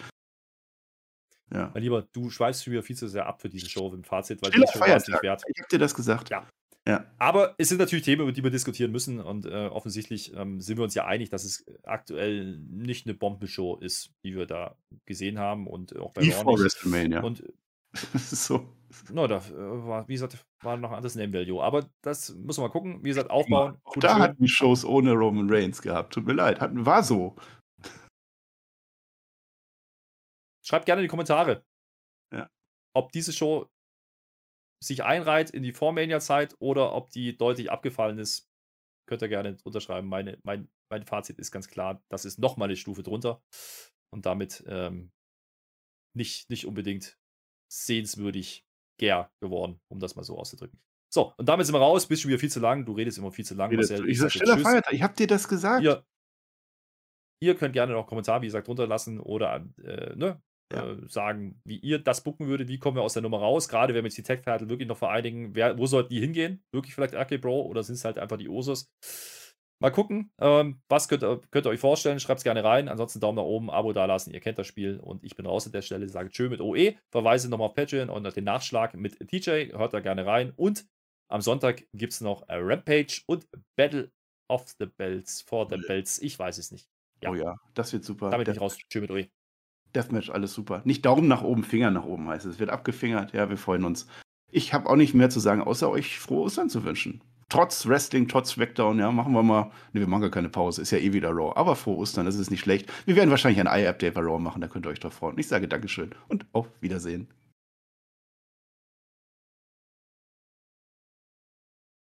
Ja. Mein Lieber, du schweifst wieder viel zu sehr ab für diese Show im Fazit, weil die Show war nicht wert. Ich hab dir das gesagt. Ja. ja. Aber es sind natürlich Themen, über die wir diskutieren müssen und äh, offensichtlich ähm, sind wir uns ja einig, dass es aktuell nicht eine Bombenshow ist, die wir da gesehen haben und auch bei Raw WrestleMania. Und so. No, da äh, war, wie gesagt, war noch ein anderes Name Value. Aber das muss man mal gucken. Wie gesagt, aufbauen. Auch da hatten die Shows ohne Roman Reigns gehabt. Tut mir leid. Hatten, war so. Schreibt gerne in die Kommentare, ja. ob diese Show sich einreiht in die Vormania-Zeit oder ob die deutlich abgefallen ist. Könnt ihr gerne unterschreiben. Meine, mein, mein Fazit ist ganz klar, das ist nochmal eine Stufe drunter und damit ähm, nicht, nicht unbedingt sehenswürdig gär geworden, um das mal so auszudrücken. So, und damit sind wir raus. Bist schon wieder viel zu lang. Du redest immer viel zu lang. Marcel, ich sag stiller Feiertag. Ich hab dir das gesagt. Ihr, ihr könnt gerne noch Kommentar, wie gesagt, runterlassen oder äh, ne, ja. äh, sagen, wie ihr das bucken würdet. Wie kommen wir aus der Nummer raus? Gerade wenn wir jetzt die Tech-Title wirklich noch vereinigen. Wer, wo sollten die hingehen? Wirklich vielleicht RK Bro oder sind es halt einfach die Osos? Mal gucken, ähm, was könnt, könnt, ihr euch vorstellen? Schreibt es gerne rein. Ansonsten Daumen nach oben, Abo dalassen. Ihr kennt das Spiel. Und ich bin raus an der Stelle. Sage Tschö mit OE. Verweise nochmal auf Patreon und den Nachschlag mit TJ. Hört da gerne rein. Und am Sonntag gibt es noch Rampage und Battle of the Belts. For the Belts. Ich weiß es nicht. Ja. Oh ja, das wird super. Damit bin ich raus. Tschö mit OE. Deathmatch, alles super. Nicht Daumen nach oben, Finger nach oben heißt es. Es wird abgefingert. Ja, wir freuen uns. Ich habe auch nicht mehr zu sagen, außer euch frohe Ostern zu wünschen trotz Wrestling, trotz Smackdown, ja, machen wir mal. Ne, wir machen gar keine Pause, ist ja eh wieder Raw. Aber vor Ostern, das ist nicht schlecht. Wir werden wahrscheinlich ein Eye-Update bei Raw machen, da könnt ihr euch drauf freuen. Ich sage Dankeschön und auf Wiedersehen.